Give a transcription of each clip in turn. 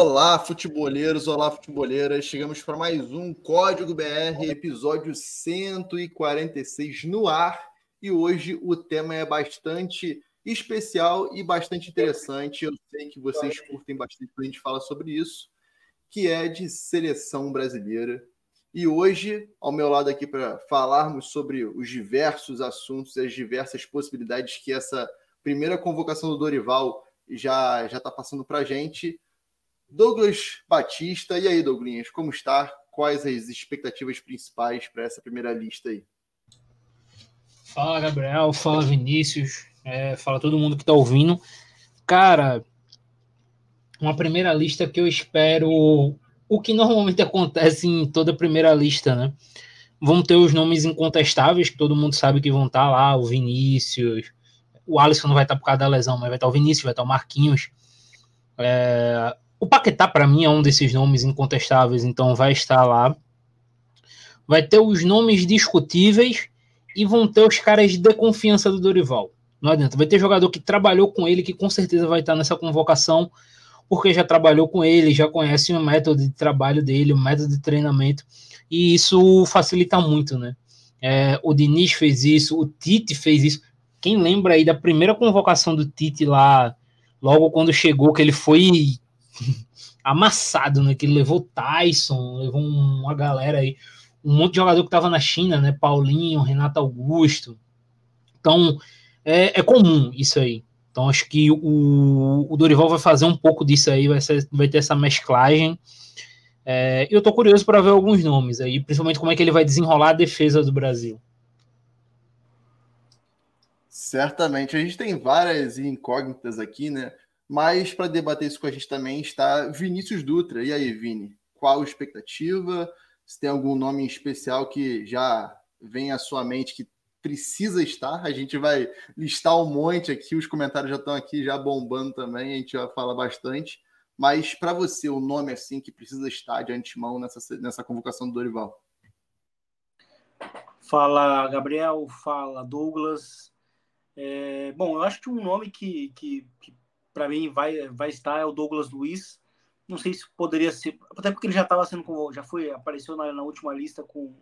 Olá, futeboleiros, olá, futeboleiras. Chegamos para mais um Código BR, episódio 146 no ar. E hoje o tema é bastante especial e bastante interessante. Eu sei que vocês curtem bastante quando a gente fala sobre isso, que é de seleção brasileira. E hoje, ao meu lado aqui para falarmos sobre os diversos assuntos e as diversas possibilidades que essa primeira convocação do Dorival já já está passando para a gente Douglas Batista, e aí, Douglinhas, como está? Quais as expectativas principais para essa primeira lista aí? Fala, Gabriel, fala, Vinícius, é, fala todo mundo que está ouvindo. Cara, uma primeira lista que eu espero o que normalmente acontece em toda primeira lista, né? Vão ter os nomes incontestáveis, que todo mundo sabe que vão estar tá lá, o Vinícius, o Alisson não vai estar tá por causa da lesão, mas vai estar tá o Vinícius, vai estar o Marquinhos. É, o Paquetá, para mim, é um desses nomes incontestáveis, então vai estar lá. Vai ter os nomes discutíveis e vão ter os caras de confiança do Dorival. Não adianta. Vai ter jogador que trabalhou com ele, que com certeza vai estar nessa convocação, porque já trabalhou com ele, já conhece o método de trabalho dele, o método de treinamento, e isso facilita muito, né? É, o Diniz fez isso, o Tite fez isso. Quem lembra aí da primeira convocação do Tite lá, logo quando chegou, que ele foi amassado, né? Que levou Tyson, levou uma galera aí, um monte de jogador que estava na China, né? Paulinho, Renato Augusto. Então, é, é, comum isso aí. Então, acho que o, o Dorival vai fazer um pouco disso aí, vai, ser, vai ter essa mesclagem. É, eu tô curioso para ver alguns nomes aí, principalmente como é que ele vai desenrolar a defesa do Brasil. Certamente. A gente tem várias incógnitas aqui, né? Mas para debater isso com a gente também está Vinícius Dutra. E aí, Vini, qual a expectativa? Se tem algum nome especial que já vem à sua mente que precisa estar? A gente vai listar um monte aqui, os comentários já estão aqui já bombando também, a gente vai falar bastante. Mas para você, o nome assim que precisa estar de antemão nessa, nessa convocação do Dorival? Fala, Gabriel. Fala, Douglas. É, bom, eu acho que um nome que, que, que para mim vai, vai estar é o Douglas Luiz. Não sei se poderia ser, até porque ele já estava sendo já foi apareceu na, na, última lista com,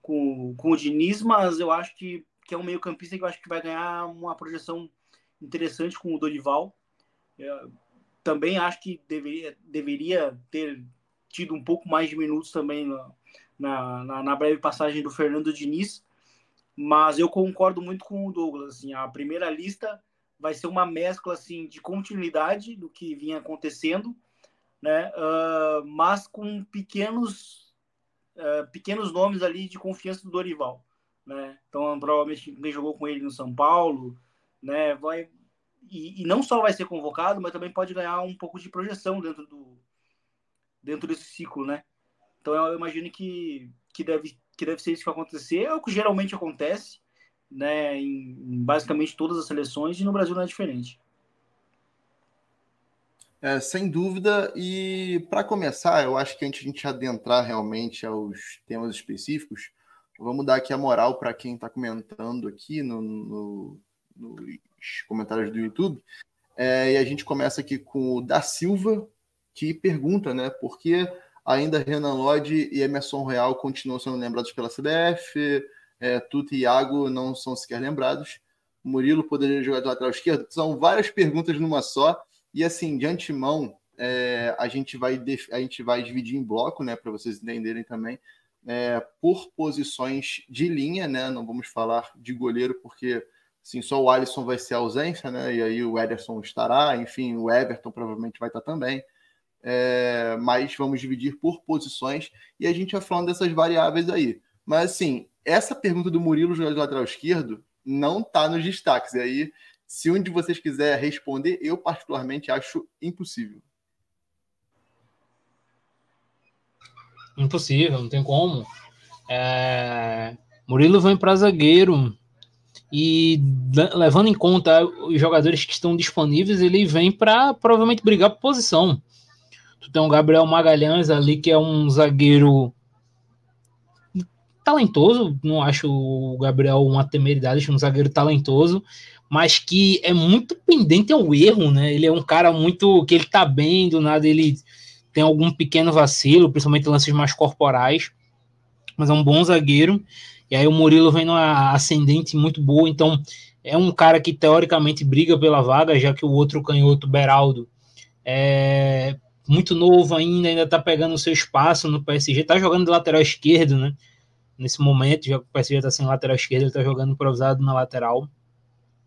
com, com o Diniz, mas eu acho que, que é um meio campista que eu acho que vai ganhar uma projeção interessante com o Dorival. É, também acho que deveria, deveria ter tido um pouco mais de minutos também na, na, na breve passagem do Fernando Diniz, mas eu concordo muito com o Douglas. Assim, a primeira lista vai ser uma mescla assim de continuidade do que vinha acontecendo, né? Uh, mas com pequenos uh, pequenos nomes ali de confiança do Dorival, né? Então provavelmente quem jogou com ele no São Paulo, né? Vai e, e, não só vai ser convocado, mas também pode ganhar um pouco de projeção dentro do dentro desse ciclo, né? Então eu imagino que que deve que deve ser isso que vai acontecer, é o que geralmente acontece né, em, basicamente todas as seleções e no Brasil não é diferente. É, sem dúvida, e para começar, eu acho que antes de a gente adentrar realmente aos temas específicos, vamos dar aqui a moral para quem está comentando aqui no, no, nos comentários do YouTube. É, e a gente começa aqui com o da Silva, que pergunta, né, por que ainda Renan Lodge e Emerson Real continuam sendo lembrados pela CBF, é, Tuta e Iago não são sequer lembrados. Murilo poderia jogar de lateral esquerdo? São várias perguntas numa só. E assim, de antemão, é, a, gente vai a gente vai dividir em bloco, né, para vocês entenderem também, é, por posições de linha, né? Não vamos falar de goleiro, porque assim, só o Alisson vai ser ausência, né? E aí o Ederson estará, enfim, o Everton provavelmente vai estar também. É, mas vamos dividir por posições e a gente vai falando dessas variáveis aí. Mas assim, essa pergunta do Murilo, jogador de lateral esquerdo, não está nos destaques. E aí, se um de vocês quiser responder, eu particularmente acho impossível. Impossível, não tem como. É... Murilo vem para zagueiro e levando em conta os jogadores que estão disponíveis, ele vem para provavelmente brigar por posição. Tu tem o Gabriel Magalhães ali, que é um zagueiro talentoso, não acho o Gabriel uma temeridade, acho um zagueiro talentoso, mas que é muito pendente ao erro, né? Ele é um cara muito que ele tá bem, do nada ele tem algum pequeno vacilo, principalmente lances mais corporais, mas é um bom zagueiro. E aí o Murilo vem numa ascendente muito boa, então é um cara que teoricamente briga pela vaga, já que o outro canhoto, Beraldo, é muito novo ainda, ainda tá pegando o seu espaço no PSG, tá jogando de lateral esquerdo, né? Nesse momento, já que o PSG tá sem lateral esquerdo, ele tá jogando improvisado na lateral.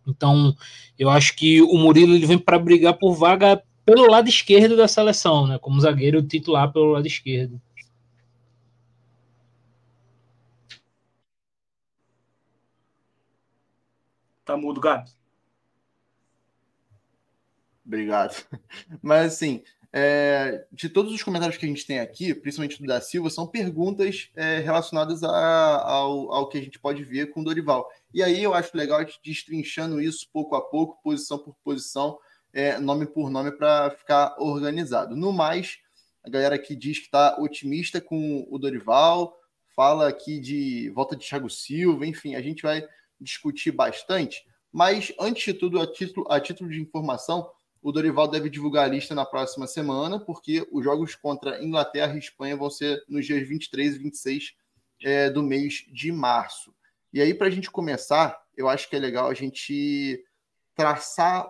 Então, eu acho que o Murilo ele vem para brigar por vaga pelo lado esquerdo da seleção, né? Como zagueiro titular pelo lado esquerdo. Tá mudo, Gabi. Obrigado. Mas assim, é, de todos os comentários que a gente tem aqui, principalmente do da Silva, são perguntas é, relacionadas a, ao, ao que a gente pode ver com o Dorival. E aí eu acho legal a gente destrinchando isso pouco a pouco, posição por posição, é, nome por nome, para ficar organizado. No mais, a galera aqui diz que está otimista com o Dorival, fala aqui de volta de Thiago Silva, enfim, a gente vai discutir bastante. Mas, antes de tudo, a título, a título de informação, o Dorival deve divulgar a lista na próxima semana, porque os jogos contra Inglaterra e Espanha vão ser nos dias 23 e 26 é, do mês de março. E aí, para a gente começar, eu acho que é legal a gente traçar,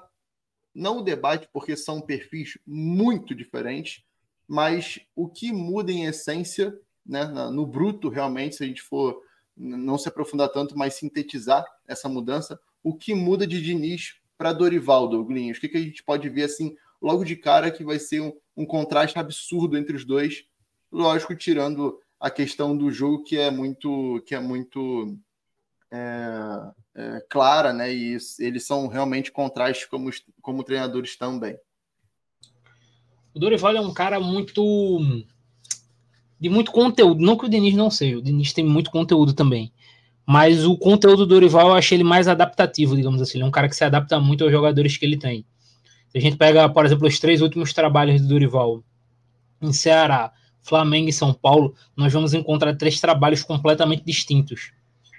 não o debate, porque são perfis muito diferentes, mas o que muda em essência, né, no bruto, realmente, se a gente for não se aprofundar tanto, mas sintetizar essa mudança, o que muda de Diniz para Dorival, Douglinhos? O que, que a gente pode ver assim logo de cara que vai ser um, um contraste absurdo entre os dois? Lógico, tirando a questão do jogo que é muito que é muito é, é, clara, né? E eles são realmente contrastes como, como treinadores também. O Dorival é um cara muito de muito conteúdo, não que o Denis não seja, o Denis tem muito conteúdo também. Mas o conteúdo do Dorival eu achei ele mais adaptativo, digamos assim. Ele é um cara que se adapta muito aos jogadores que ele tem. Se a gente pega, por exemplo, os três últimos trabalhos do Dorival em Ceará, Flamengo e São Paulo, nós vamos encontrar três trabalhos completamente distintos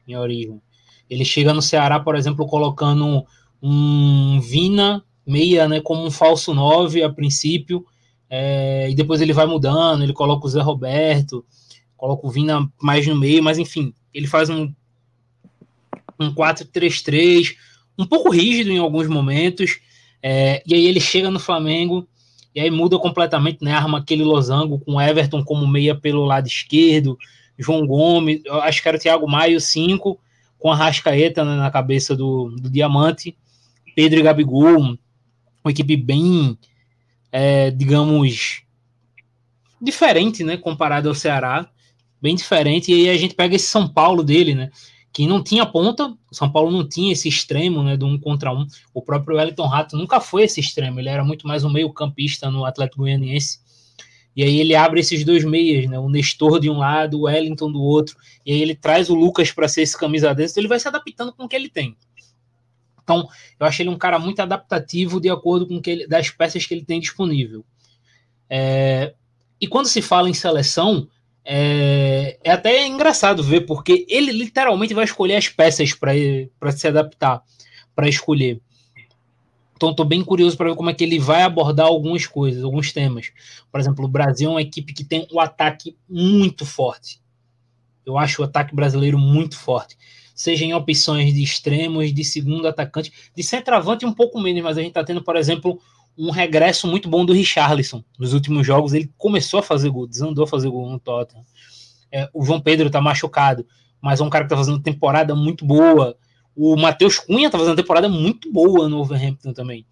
em origem. Ele chega no Ceará, por exemplo, colocando um Vina meia, né, como um falso 9 a princípio, é, e depois ele vai mudando, ele coloca o Zé Roberto, coloca o Vina mais no meio, mas enfim, ele faz um um 4-3-3, um pouco rígido em alguns momentos, é, e aí ele chega no Flamengo e aí muda completamente, né? Arma aquele losango com Everton como meia pelo lado esquerdo, João Gomes, acho que era o Thiago Maio 5, com a Rascaeta né, na cabeça do, do Diamante, Pedro e Gabigol, uma equipe bem, é, digamos, diferente, né? Comparado ao Ceará, bem diferente. E aí a gente pega esse São Paulo dele, né? Que não tinha ponta, o São Paulo não tinha esse extremo, né, do um contra um. O próprio Wellington Rato nunca foi esse extremo, ele era muito mais um meio-campista no Atlético Goianiense. E aí ele abre esses dois meias, né, o Nestor de um lado, o Wellington do outro, e aí ele traz o Lucas para ser esse camisa desse, então ele vai se adaptando com o que ele tem. Então, eu acho ele um cara muito adaptativo de acordo com que ele, das peças que ele tem disponível. É, e quando se fala em seleção, é, é até engraçado ver, porque ele literalmente vai escolher as peças para se adaptar, para escolher. Então, estou bem curioso para ver como é que ele vai abordar algumas coisas, alguns temas. Por exemplo, o Brasil é uma equipe que tem um ataque muito forte. Eu acho o ataque brasileiro muito forte. Seja em opções de extremos, de segundo atacante, de centroavante um pouco menos, mas a gente está tendo, por exemplo, um regresso muito bom do Richarlison. Nos últimos jogos ele começou a fazer gol, desandou a fazer gol no Tottenham. É, o João Pedro tá machucado, mas é um cara que tá fazendo temporada muito boa. O Matheus Cunha tá fazendo temporada muito boa no Overhampton também.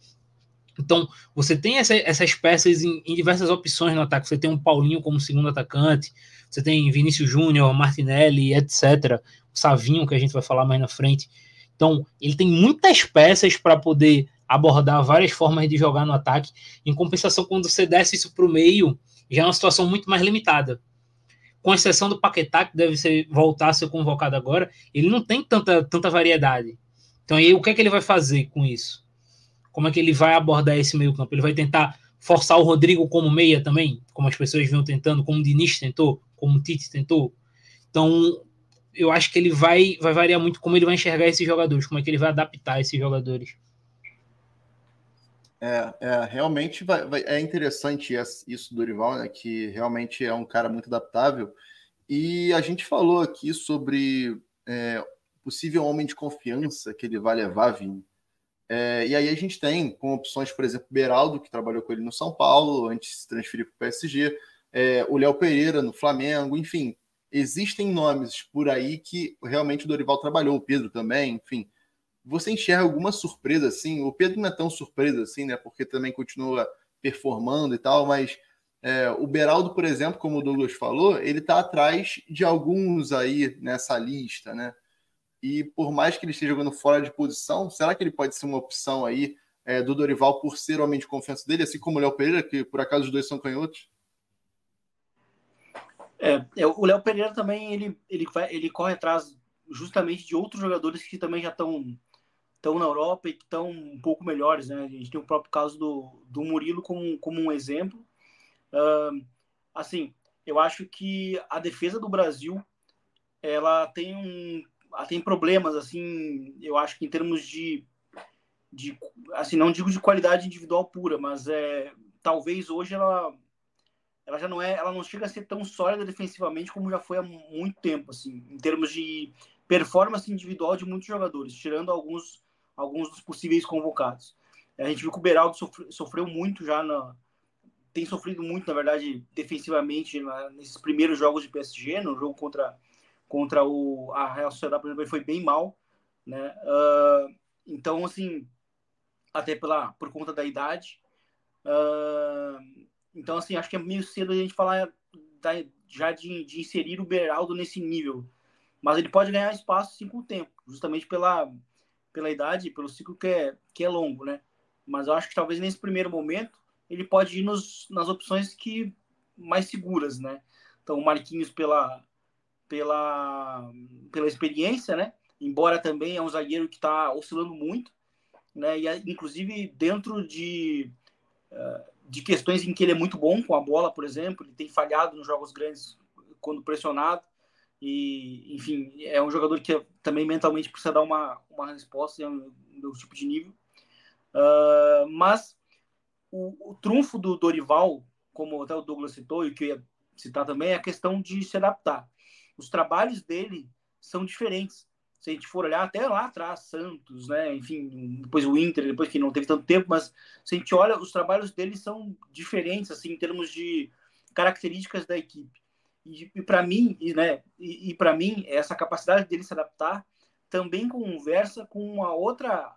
Então, você tem essa, essas peças em, em, diversas opções no ataque. Você tem um Paulinho como segundo atacante, você tem Vinícius Júnior, Martinelli, etc. O Savinho, que a gente vai falar mais na frente. Então, ele tem muitas peças para poder abordar várias formas de jogar no ataque. Em compensação, quando você desce isso para o meio, já é uma situação muito mais limitada. Com exceção do Paquetá, que deve ser, voltar a ser convocado agora, ele não tem tanta, tanta variedade. Então, aí, o que é que ele vai fazer com isso? Como é que ele vai abordar esse meio campo? Ele vai tentar forçar o Rodrigo como meia também, como as pessoas vinham tentando, como o Diniz tentou, como o Tite tentou. Então, eu acho que ele vai, vai variar muito como ele vai enxergar esses jogadores, como é que ele vai adaptar esses jogadores. É, é realmente vai, vai, é interessante isso do Dorival, né? Que realmente é um cara muito adaptável. E a gente falou aqui sobre é, possível homem de confiança que ele vai levar, Vini. É, e aí a gente tem com opções, por exemplo, Beraldo, que trabalhou com ele no São Paulo, antes de se transferir para o PSG, é, o Léo Pereira no Flamengo, enfim, existem nomes por aí que realmente o Dorival trabalhou, o Pedro também, enfim. Você enxerga alguma surpresa assim? O Pedro não é tão surpresa assim, né? Porque também continua performando e tal, mas é, o Beraldo, por exemplo, como o Douglas falou, ele está atrás de alguns aí nessa lista, né? E por mais que ele esteja jogando fora de posição, será que ele pode ser uma opção aí é, do Dorival por ser homem de confiança dele, assim como o Léo Pereira, que por acaso os dois são canhotos? É, é o Léo Pereira também ele, ele, vai, ele corre atrás justamente de outros jogadores que também já estão estão na Europa e que estão um pouco melhores, né? A gente tem o próprio caso do, do Murilo como, como um exemplo. Uh, assim, eu acho que a defesa do Brasil ela tem um ela tem problemas assim, eu acho que em termos de de assim, não digo de qualidade individual pura, mas é talvez hoje ela ela já não é, ela não chega a ser tão sólida defensivamente como já foi há muito tempo, assim, em termos de performance individual de muitos jogadores, tirando alguns, alguns dos possíveis convocados. A gente viu que o Beraldo sofreu, sofreu muito já na, tem sofrido muito, na verdade, defensivamente na, nesses primeiros jogos de PSG, no jogo contra contra o a Real Sociedade, por exemplo, ele foi bem mal, né? Uh, então, assim, até pela por conta da idade. Uh, então, assim, acho que é meio cedo a gente falar da, já de, de, inserir o Beraldo nesse nível. Mas ele pode ganhar espaço sim com o tempo, justamente pela, pela idade, pelo ciclo que é, que é longo, né? Mas eu acho que talvez nesse primeiro momento ele pode ir nos, nas opções que mais seguras, né? Então, o Marquinhos pela, pela, pela experiência, né? Embora também é um zagueiro que está oscilando muito, né? E inclusive dentro de uh, de questões em que ele é muito bom com a bola, por exemplo, ele tem falhado nos jogos grandes quando pressionado. E, enfim, é um jogador que também mentalmente precisa dar uma, uma resposta é um, um tipo de nível. Uh, mas o, o, trunfo do Dorival, como até o Douglas citou e que eu ia citar também, é a questão de se adaptar. Os trabalhos dele são diferentes se a gente for olhar até lá atrás, Santos, né? Enfim, depois o Inter, depois que não teve tanto tempo, mas se a gente olha, os trabalhos dele são diferentes, assim, em termos de características da equipe. E, e para mim, e, né? E, e para mim, essa capacidade dele se adaptar também conversa com uma outra,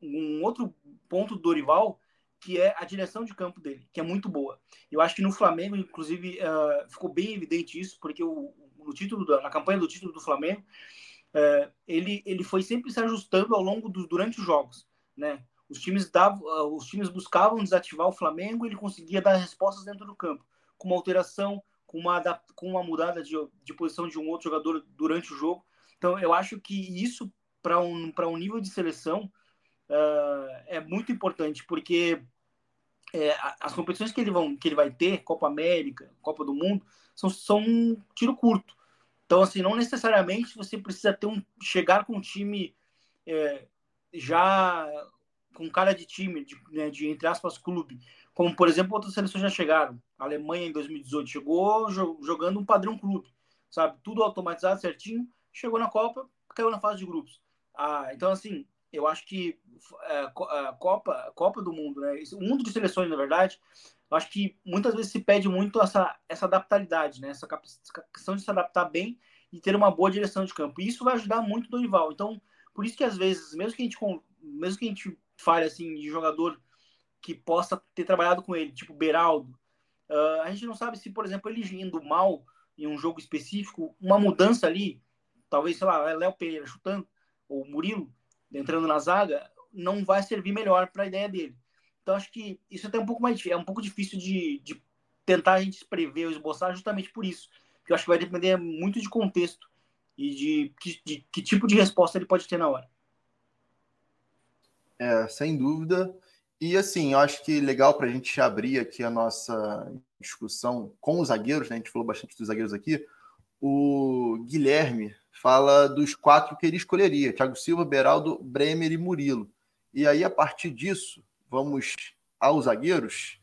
um outro ponto do Dorival, que é a direção de campo dele, que é muito boa. Eu acho que no Flamengo, inclusive, uh, ficou bem evidente isso, porque o, no título da, na campanha do título do Flamengo, é, ele, ele foi sempre se ajustando ao longo dos durante os jogos, né? Os times davam, ah, os times buscavam desativar o Flamengo, ele conseguia dar respostas dentro do campo, com uma alteração, com uma com uma mudada de, de posição de um outro jogador durante o jogo. Então, eu acho que isso para um um nível de seleção uh, é muito importante, porque é, as competições que ele, vão, que ele vai ter, Copa América, Copa do Mundo, são, são um tiro curto. Então, assim, não necessariamente você precisa ter um chegar com um time é, já com cara de time, de, né, de, entre aspas, clube. Como, por exemplo, outras seleções já chegaram. A Alemanha, em 2018, chegou jogando um padrão clube, sabe? Tudo automatizado, certinho. Chegou na Copa, caiu na fase de grupos. Ah, então, assim, eu acho que é, a Copa, Copa do Mundo, né? O mundo de seleções, na verdade, eu acho que muitas vezes se pede muito essa, essa adaptabilidade, né? Essa questão de se adaptar bem e ter uma boa direção de campo. E isso vai ajudar muito o Dorival. Então, por isso que às vezes, mesmo que a gente, mesmo que a gente fale assim de jogador que possa ter trabalhado com ele, tipo Beraldo, uh, a gente não sabe se, por exemplo, ele indo mal em um jogo específico, uma mudança ali, talvez, sei lá, Léo Pereira chutando, ou Murilo entrando na zaga, não vai servir melhor para a ideia dele. Então acho que isso é até um pouco mais é um pouco difícil de, de tentar a gente prever ou esboçar justamente por isso. Porque eu acho que vai depender muito de contexto e de, de, de que tipo de resposta ele pode ter na hora. É, sem dúvida. E assim, eu acho que legal para a gente abrir aqui a nossa discussão com os zagueiros, né? a gente falou bastante dos zagueiros aqui. O Guilherme fala dos quatro que ele escolheria: Thiago Silva, Beraldo, Bremer e Murilo. E aí, a partir disso, vamos aos zagueiros,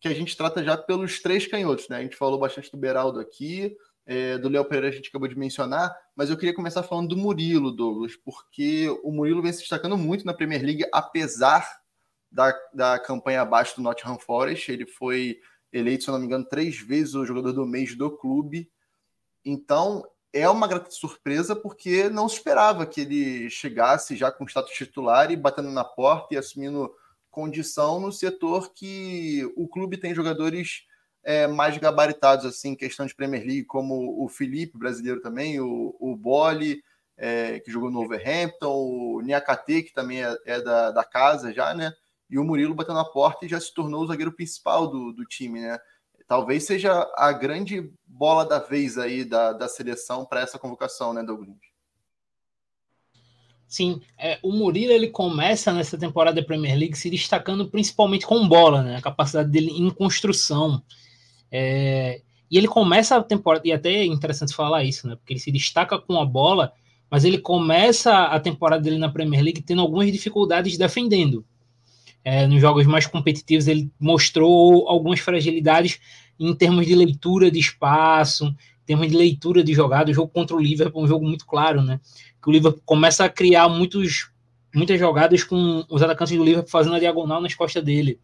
que a gente trata já pelos três canhotos, né? A gente falou bastante do Beraldo aqui, é, do Léo Pereira a gente acabou de mencionar, mas eu queria começar falando do Murilo, Douglas, porque o Murilo vem se destacando muito na Premier League, apesar da, da campanha abaixo do Nottingham Forest. Ele foi eleito, se não me engano, três vezes o jogador do mês do clube. Então, é uma grata surpresa porque não se esperava que ele chegasse já com status titular e batendo na porta e assumindo condição no setor que o clube tem jogadores é, mais gabaritados, assim, questão de Premier League, como o Felipe, brasileiro também, o, o Boli, é, que jogou no Overhampton, o Niakate, que também é, é, da, da casa já, né? E o Murilo batendo na porta e já se tornou o zagueiro principal do, do time, né? Talvez seja a grande bola da vez aí da, da seleção para essa convocação, né, Douglas? Sim, é, o Murilo ele começa nessa temporada da Premier League se destacando principalmente com bola, né? A capacidade dele em construção. É, e ele começa a temporada, e até é interessante falar isso, né? Porque ele se destaca com a bola, mas ele começa a temporada dele na Premier League tendo algumas dificuldades defendendo. É, nos jogos mais competitivos, ele mostrou algumas fragilidades em termos de leitura de espaço, em termos de leitura de jogada. O jogo contra o Liverpool é um jogo muito claro, né? Que o Liverpool começa a criar muitos, muitas jogadas com os atacantes do Liverpool fazendo a diagonal nas costas dele.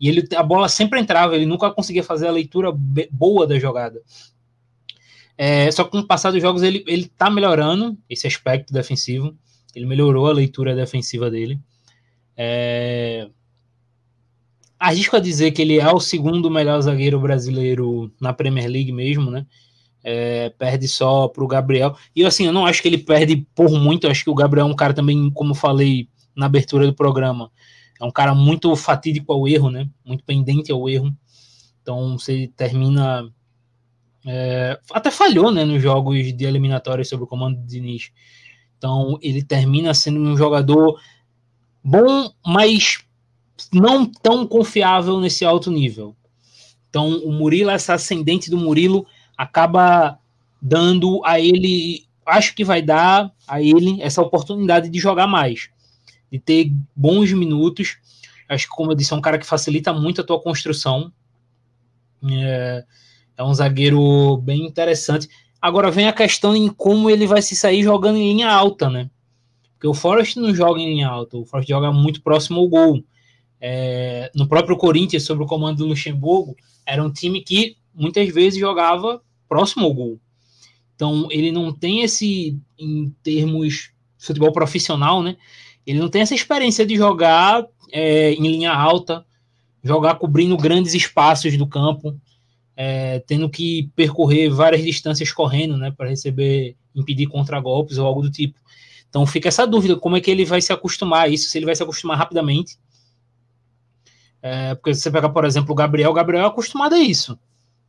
E ele, a bola sempre entrava, ele nunca conseguia fazer a leitura boa da jogada. É, só que com o passar dos jogos ele, ele tá melhorando esse aspecto defensivo. Ele melhorou a leitura defensiva dele. É... Arrisco a dizer que ele é o segundo melhor zagueiro brasileiro na Premier League mesmo, né? É, perde só para o Gabriel. E assim, eu não acho que ele perde por muito. Eu acho que o Gabriel é um cara também, como falei na abertura do programa, é um cara muito fatídico ao erro, né? Muito pendente ao erro. Então você termina. É, até falhou né, nos jogos de eliminatórias sobre o comando de Diniz. Então ele termina sendo um jogador bom, mas não tão confiável nesse alto nível. Então o Murilo, essa ascendente do Murilo, acaba dando a ele, acho que vai dar a ele essa oportunidade de jogar mais de ter bons minutos. Acho que, como eu disse, é um cara que facilita muito a tua construção. É, é um zagueiro bem interessante. Agora vem a questão em como ele vai se sair jogando em linha alta, né? Porque o Forest não joga em linha alta, o Forest joga muito próximo ao gol. É, no próprio Corinthians, sob o comando do Luxemburgo, era um time que muitas vezes jogava próximo ao gol. Então ele não tem esse, em termos de futebol profissional, né? Ele não tem essa experiência de jogar é, em linha alta, jogar cobrindo grandes espaços do campo, é, tendo que percorrer várias distâncias correndo, né, para receber, impedir contragolpes ou algo do tipo. Então fica essa dúvida, como é que ele vai se acostumar a isso, se ele vai se acostumar rapidamente. É, porque você pega, por exemplo, o Gabriel, o Gabriel é acostumado a isso.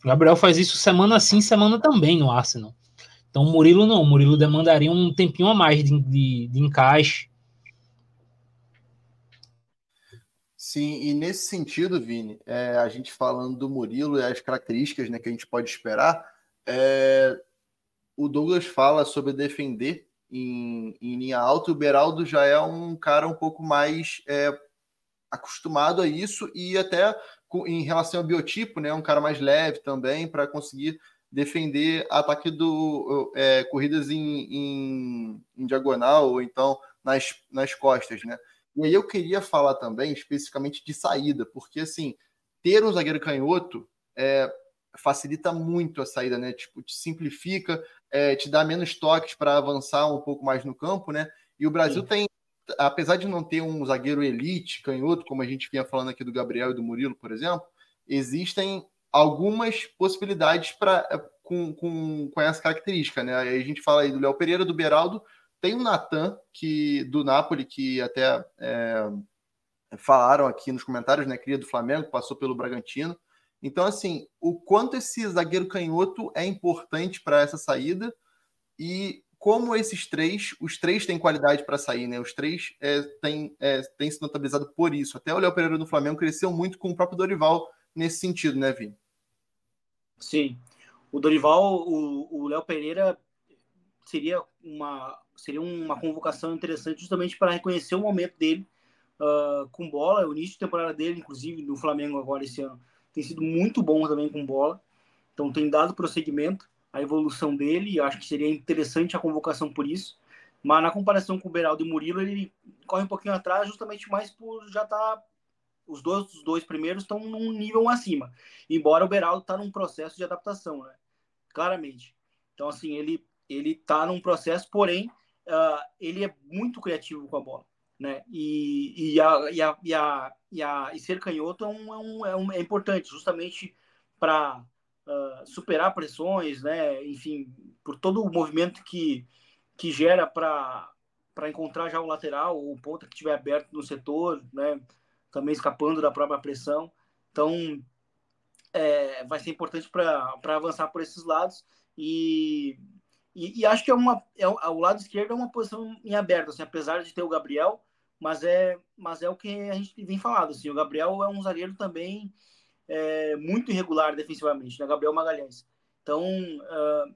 O Gabriel faz isso semana sim, semana também no Arsenal. Então o Murilo não, o Murilo demandaria um tempinho a mais de, de, de encaixe, Sim, e nesse sentido, Vini, é, a gente falando do Murilo e as características né, que a gente pode esperar, é, o Douglas fala sobre defender em, em, linha alta, o Beraldo já é um cara um pouco mais é, acostumado a isso e até em relação ao biotipo, né, um cara mais leve também para conseguir defender ataque do é, corridas em, em, em, diagonal ou então nas, nas costas, né? E aí eu queria falar também especificamente de saída, porque assim, ter um zagueiro canhoto é, facilita muito a saída, né? Tipo, te simplifica, é, te dá menos toques para avançar um pouco mais no campo, né? E o Brasil Sim. tem, apesar de não ter um zagueiro elite canhoto, como a gente vinha falando aqui do Gabriel e do Murilo, por exemplo, existem algumas possibilidades para com, com, com essa característica, né? Aí a gente fala aí do Léo Pereira, do Beraldo, tem o Natan, que do Napoli, que até é, falaram aqui nos comentários, né? Cria do Flamengo, passou pelo Bragantino. Então, assim, o quanto esse zagueiro canhoto é importante para essa saída e como esses três, os três têm qualidade para sair, né? Os três é, têm, é, têm se notabilizado por isso. Até o Léo Pereira do Flamengo cresceu muito com o próprio Dorival nesse sentido, né, Vini? Sim. O Dorival, o Léo Pereira seria uma seria uma convocação interessante justamente para reconhecer o momento dele, uh, com bola. O início de temporada dele, inclusive, no Flamengo agora esse ano, tem sido muito bom também com bola. Então tem dado prosseguimento a evolução dele e acho que seria interessante a convocação por isso. Mas na comparação com o Beraldo e Murilo, ele corre um pouquinho atrás justamente mais por já tá os dois, os dois primeiros estão num nível acima. Embora o Beraldo está num processo de adaptação, né? Claramente. Então, assim, ele ele está num processo, porém, uh, ele é muito criativo com a bola né? E, e, a, e, a, e, a, e, a, e ser canhoto é, um, é, um, é, é importante, justamente para ah, superar pressões, né? Enfim, por todo o movimento que, que gera para encontrar já o lateral, ou o ponta que estiver aberto no setor, né? Também escapando da própria pressão. Então, é, vai ser importante para avançar por esses lados. E, e, e, acho que é uma, é, o lado esquerdo é uma posição em aberto, assim, apesar de ter o Gabriel, mas é, mas é o que a gente vem falando. Assim, o Gabriel é um zagueiro também é, muito irregular defensivamente, né? Gabriel Magalhães. Então, uh,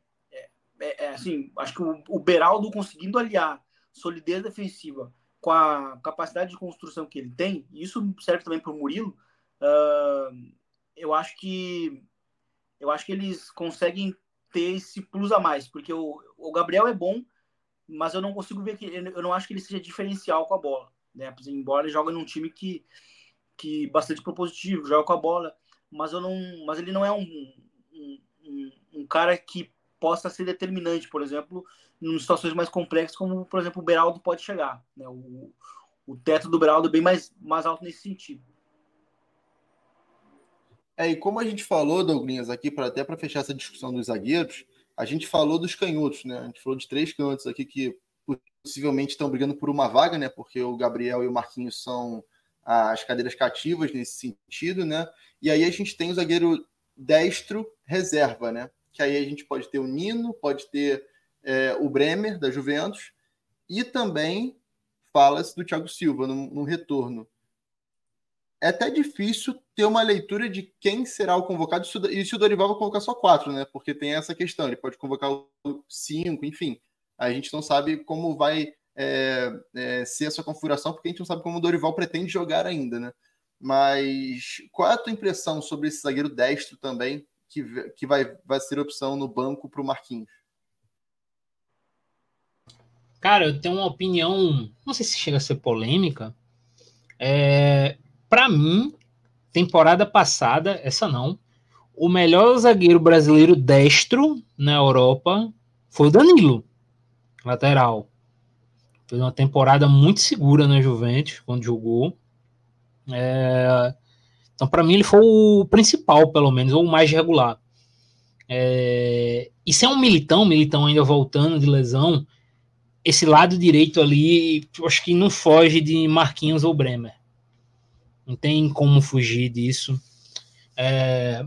é, é, assim, acho que o, o Beraldo conseguindo aliar solidez defensiva com a capacidade de construção que ele tem, e isso serve também para o Murilo, uh, eu acho que eu acho que eles conseguem ter esse plus a mais, porque o, o Gabriel é bom, mas eu não consigo ver que eu não acho que ele seja diferencial com a bola, né? Embora ele jogue num time que que bastante propositivo, joga com a bola, mas eu não, mas ele não é um, um, um, um cara que possa ser determinante, por exemplo, em situações mais complexas, como por exemplo o Beraldo pode chegar, né? O, o teto do Beraldo é bem mais mais alto nesse sentido. É, e como a gente falou, Douglas, aqui, para até para fechar essa discussão dos zagueiros, a gente falou dos canhotos, né? A gente falou de três canhotos aqui que possivelmente estão brigando por uma vaga, né? Porque o Gabriel e o Marquinhos são as cadeiras cativas nesse sentido, né? E aí a gente tem o zagueiro destro reserva, né? Que aí a gente pode ter o Nino, pode ter é, o Bremer da Juventus e também fala-se do Thiago Silva no, no retorno é até difícil ter uma leitura de quem será o convocado e se o Dorival vai convocar só quatro, né? Porque tem essa questão, ele pode convocar cinco, enfim. A gente não sabe como vai é, é, ser configuração, porque a gente não sabe como o Dorival pretende jogar ainda, né? Mas qual é a tua impressão sobre esse zagueiro destro também, que, que vai, vai ser opção no banco para o Marquinhos? Cara, eu tenho uma opinião, não sei se chega a ser polêmica. É, para mim, temporada passada, essa não, o melhor zagueiro brasileiro destro na Europa foi o Danilo, lateral. Fez uma temporada muito segura na Juventus quando jogou. É... Então, para mim, ele foi o principal, pelo menos, ou o mais regular. É... E se é um militão, militão ainda voltando de lesão, esse lado direito ali, acho que não foge de Marquinhos ou Bremer. Não tem como fugir disso. É,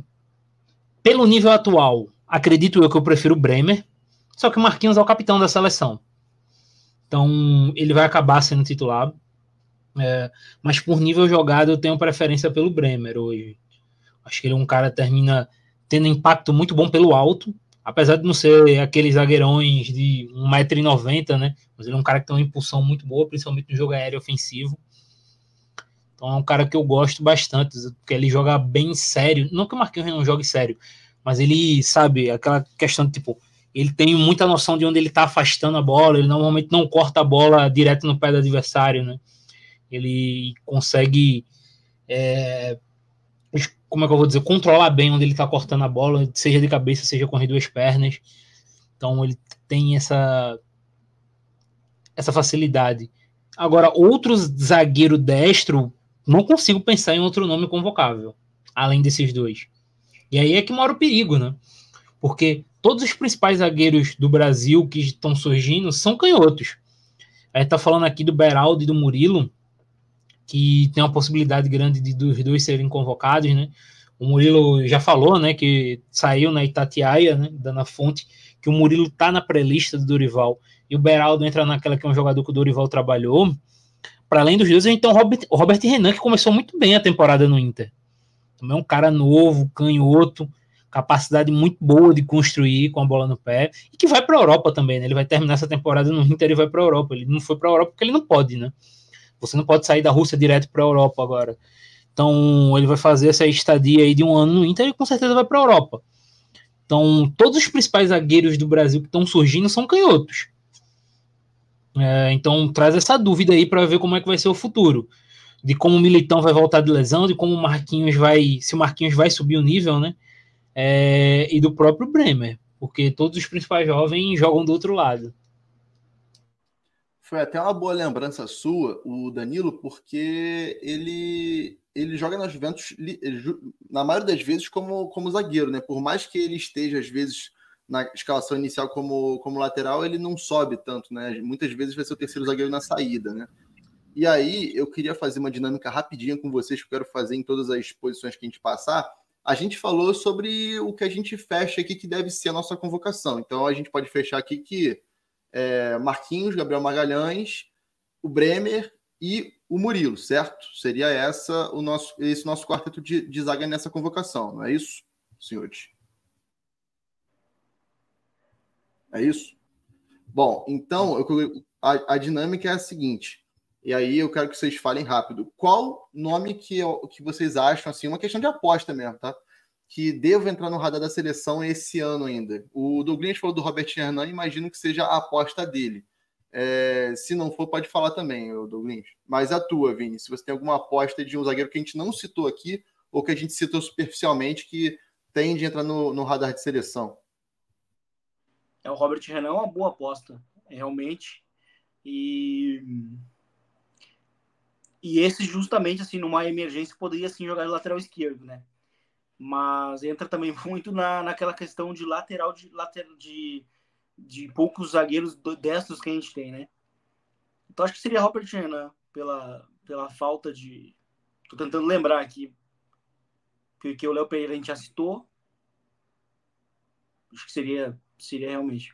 pelo nível atual, acredito eu que eu prefiro Bremer, só que o Marquinhos é o capitão da seleção. Então, ele vai acabar sendo titular. É, mas por nível jogado, eu tenho preferência pelo Bremer hoje. Acho que ele é um cara que termina tendo impacto muito bom pelo alto, apesar de não ser aqueles zagueirões de 1,90m, né? Mas ele é um cara que tem uma impulsão muito boa, principalmente no jogo aéreo ofensivo. Então é um cara que eu gosto bastante, porque ele joga bem sério. Não que o Marquinhos não jogue sério, mas ele sabe aquela questão de tipo, ele tem muita noção de onde ele está afastando a bola. Ele normalmente não corta a bola direto no pé do adversário, né? Ele consegue, é, como é que eu vou dizer, controlar bem onde ele está cortando a bola, seja de cabeça, seja com as duas pernas. Então ele tem essa essa facilidade. Agora, outro zagueiro destro não consigo pensar em outro nome convocável, além desses dois. E aí é que mora o perigo, né? Porque todos os principais zagueiros do Brasil que estão surgindo são canhotos. A gente tá falando aqui do Beraldo e do Murilo, que tem uma possibilidade grande de dos dois serem convocados, né? O Murilo já falou, né, que saiu na Itatiaia, né, dando a fonte, que o Murilo tá na pré-lista do Dorival e o Beraldo entra naquela que é um jogador que o Dorival trabalhou para além dos dois, a gente tem o Robert, Robert Renan, que começou muito bem a temporada no Inter. Também é um cara novo, canhoto, capacidade muito boa de construir com a bola no pé, e que vai para a Europa também, né? Ele vai terminar essa temporada no Inter e vai para a Europa. Ele não foi para a Europa porque ele não pode, né? Você não pode sair da Rússia direto para a Europa agora. Então ele vai fazer essa estadia aí de um ano no Inter e com certeza vai para a Europa. Então todos os principais zagueiros do Brasil que estão surgindo são canhotos. É, então traz essa dúvida aí para ver como é que vai ser o futuro. De como o Militão vai voltar de lesão, de como o Marquinhos vai. Se o Marquinhos vai subir o nível, né? É, e do próprio Bremer. Porque todos os principais jovens jogam do outro lado. Foi até uma boa lembrança sua, o Danilo, porque ele ele joga na Juventus na maioria das vezes como, como zagueiro, né? Por mais que ele esteja às vezes na escalação inicial como, como lateral, ele não sobe tanto, né? Muitas vezes vai ser o terceiro zagueiro na saída, né? E aí eu queria fazer uma dinâmica rapidinha com vocês que eu quero fazer em todas as posições que a gente passar. A gente falou sobre o que a gente fecha aqui que deve ser a nossa convocação. Então a gente pode fechar aqui que é, Marquinhos, Gabriel Magalhães, o Bremer e o Murilo, certo? Seria essa o nosso esse nosso quarteto de, de zaga nessa convocação, não é isso, senhores? É isso? Bom, então eu, a, a, dinâmica é a seguinte. E aí eu quero que vocês falem rápido. Qual nome que, que vocês acham, assim, uma questão de aposta mesmo, tá? Que devo entrar no radar da seleção esse ano ainda. O Douglas falou do Robert Hernan, imagino que seja a aposta dele. É, se não for, pode falar também, Douglas. Mas a tua, Vini, se você tem alguma aposta de um zagueiro que a gente não citou aqui, ou que a gente citou superficialmente, que tem de entrar no, no radar de seleção é o Robert Renan é uma boa aposta, realmente. E e esse justamente assim numa emergência poderia sim jogar de lateral esquerdo, né? Mas entra também muito na, naquela questão de lateral de lateral de, de poucos zagueiros destros que a gente tem, né? Então acho que seria Robert Renan pela pela falta de tô tentando lembrar aqui porque o Léo Pereira a gente já citou. Acho que seria seria realmente.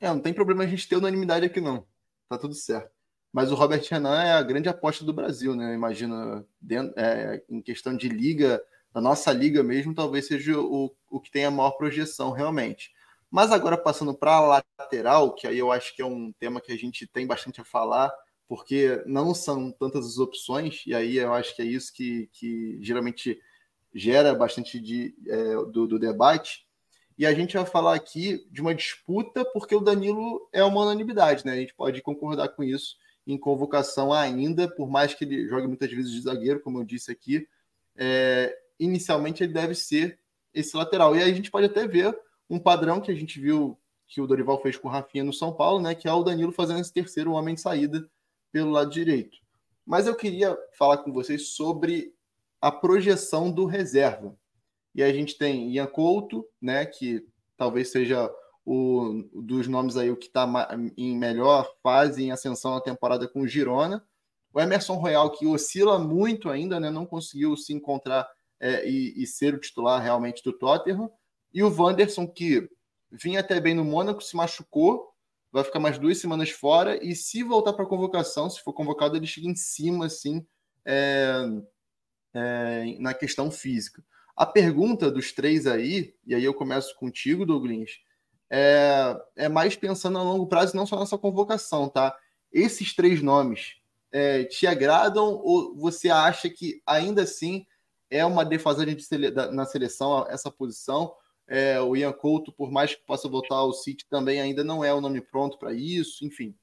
É, não tem problema a gente ter unanimidade aqui, não. Tá tudo certo. Mas o Robert Renan é a grande aposta do Brasil, né? Imagina, dentro, é, em questão de liga, da nossa liga mesmo, talvez seja o, o que tem a maior projeção, realmente. Mas agora passando para a lateral, que aí eu acho que é um tema que a gente tem bastante a falar, porque não são tantas as opções, e aí eu acho que é isso que, que geralmente gera bastante de, é, do, do debate. E a gente vai falar aqui de uma disputa, porque o Danilo é uma unanimidade, né? A gente pode concordar com isso em convocação ainda, por mais que ele jogue muitas vezes de zagueiro, como eu disse aqui. É, inicialmente ele deve ser esse lateral. E aí a gente pode até ver um padrão que a gente viu que o Dorival fez com o Rafinha no São Paulo, né? Que é o Danilo fazendo esse terceiro homem de saída pelo lado direito. Mas eu queria falar com vocês sobre a projeção do reserva. E a gente tem Ian Couto, né, que talvez seja o dos nomes aí o que está em melhor fase em ascensão na temporada com o Girona. O Emerson Royal, que oscila muito ainda, né, não conseguiu se encontrar é, e, e, ser o titular realmente do Tottenham. E o Wanderson, que vinha até bem no Mônaco, se machucou, vai ficar mais duas semanas fora. E se voltar para a convocação, se for convocado, ele chega em cima, assim, é, é, na questão física. A pergunta dos três aí, e aí eu começo contigo, Douglas, é, é mais pensando a longo prazo, não só nessa convocação, tá? Esses três nomes é, te agradam ou você acha que ainda assim é uma defasagem de sele na seleção essa posição? É, o Ian Couto, por mais que possa voltar ao City, também ainda não é o nome pronto para isso, enfim.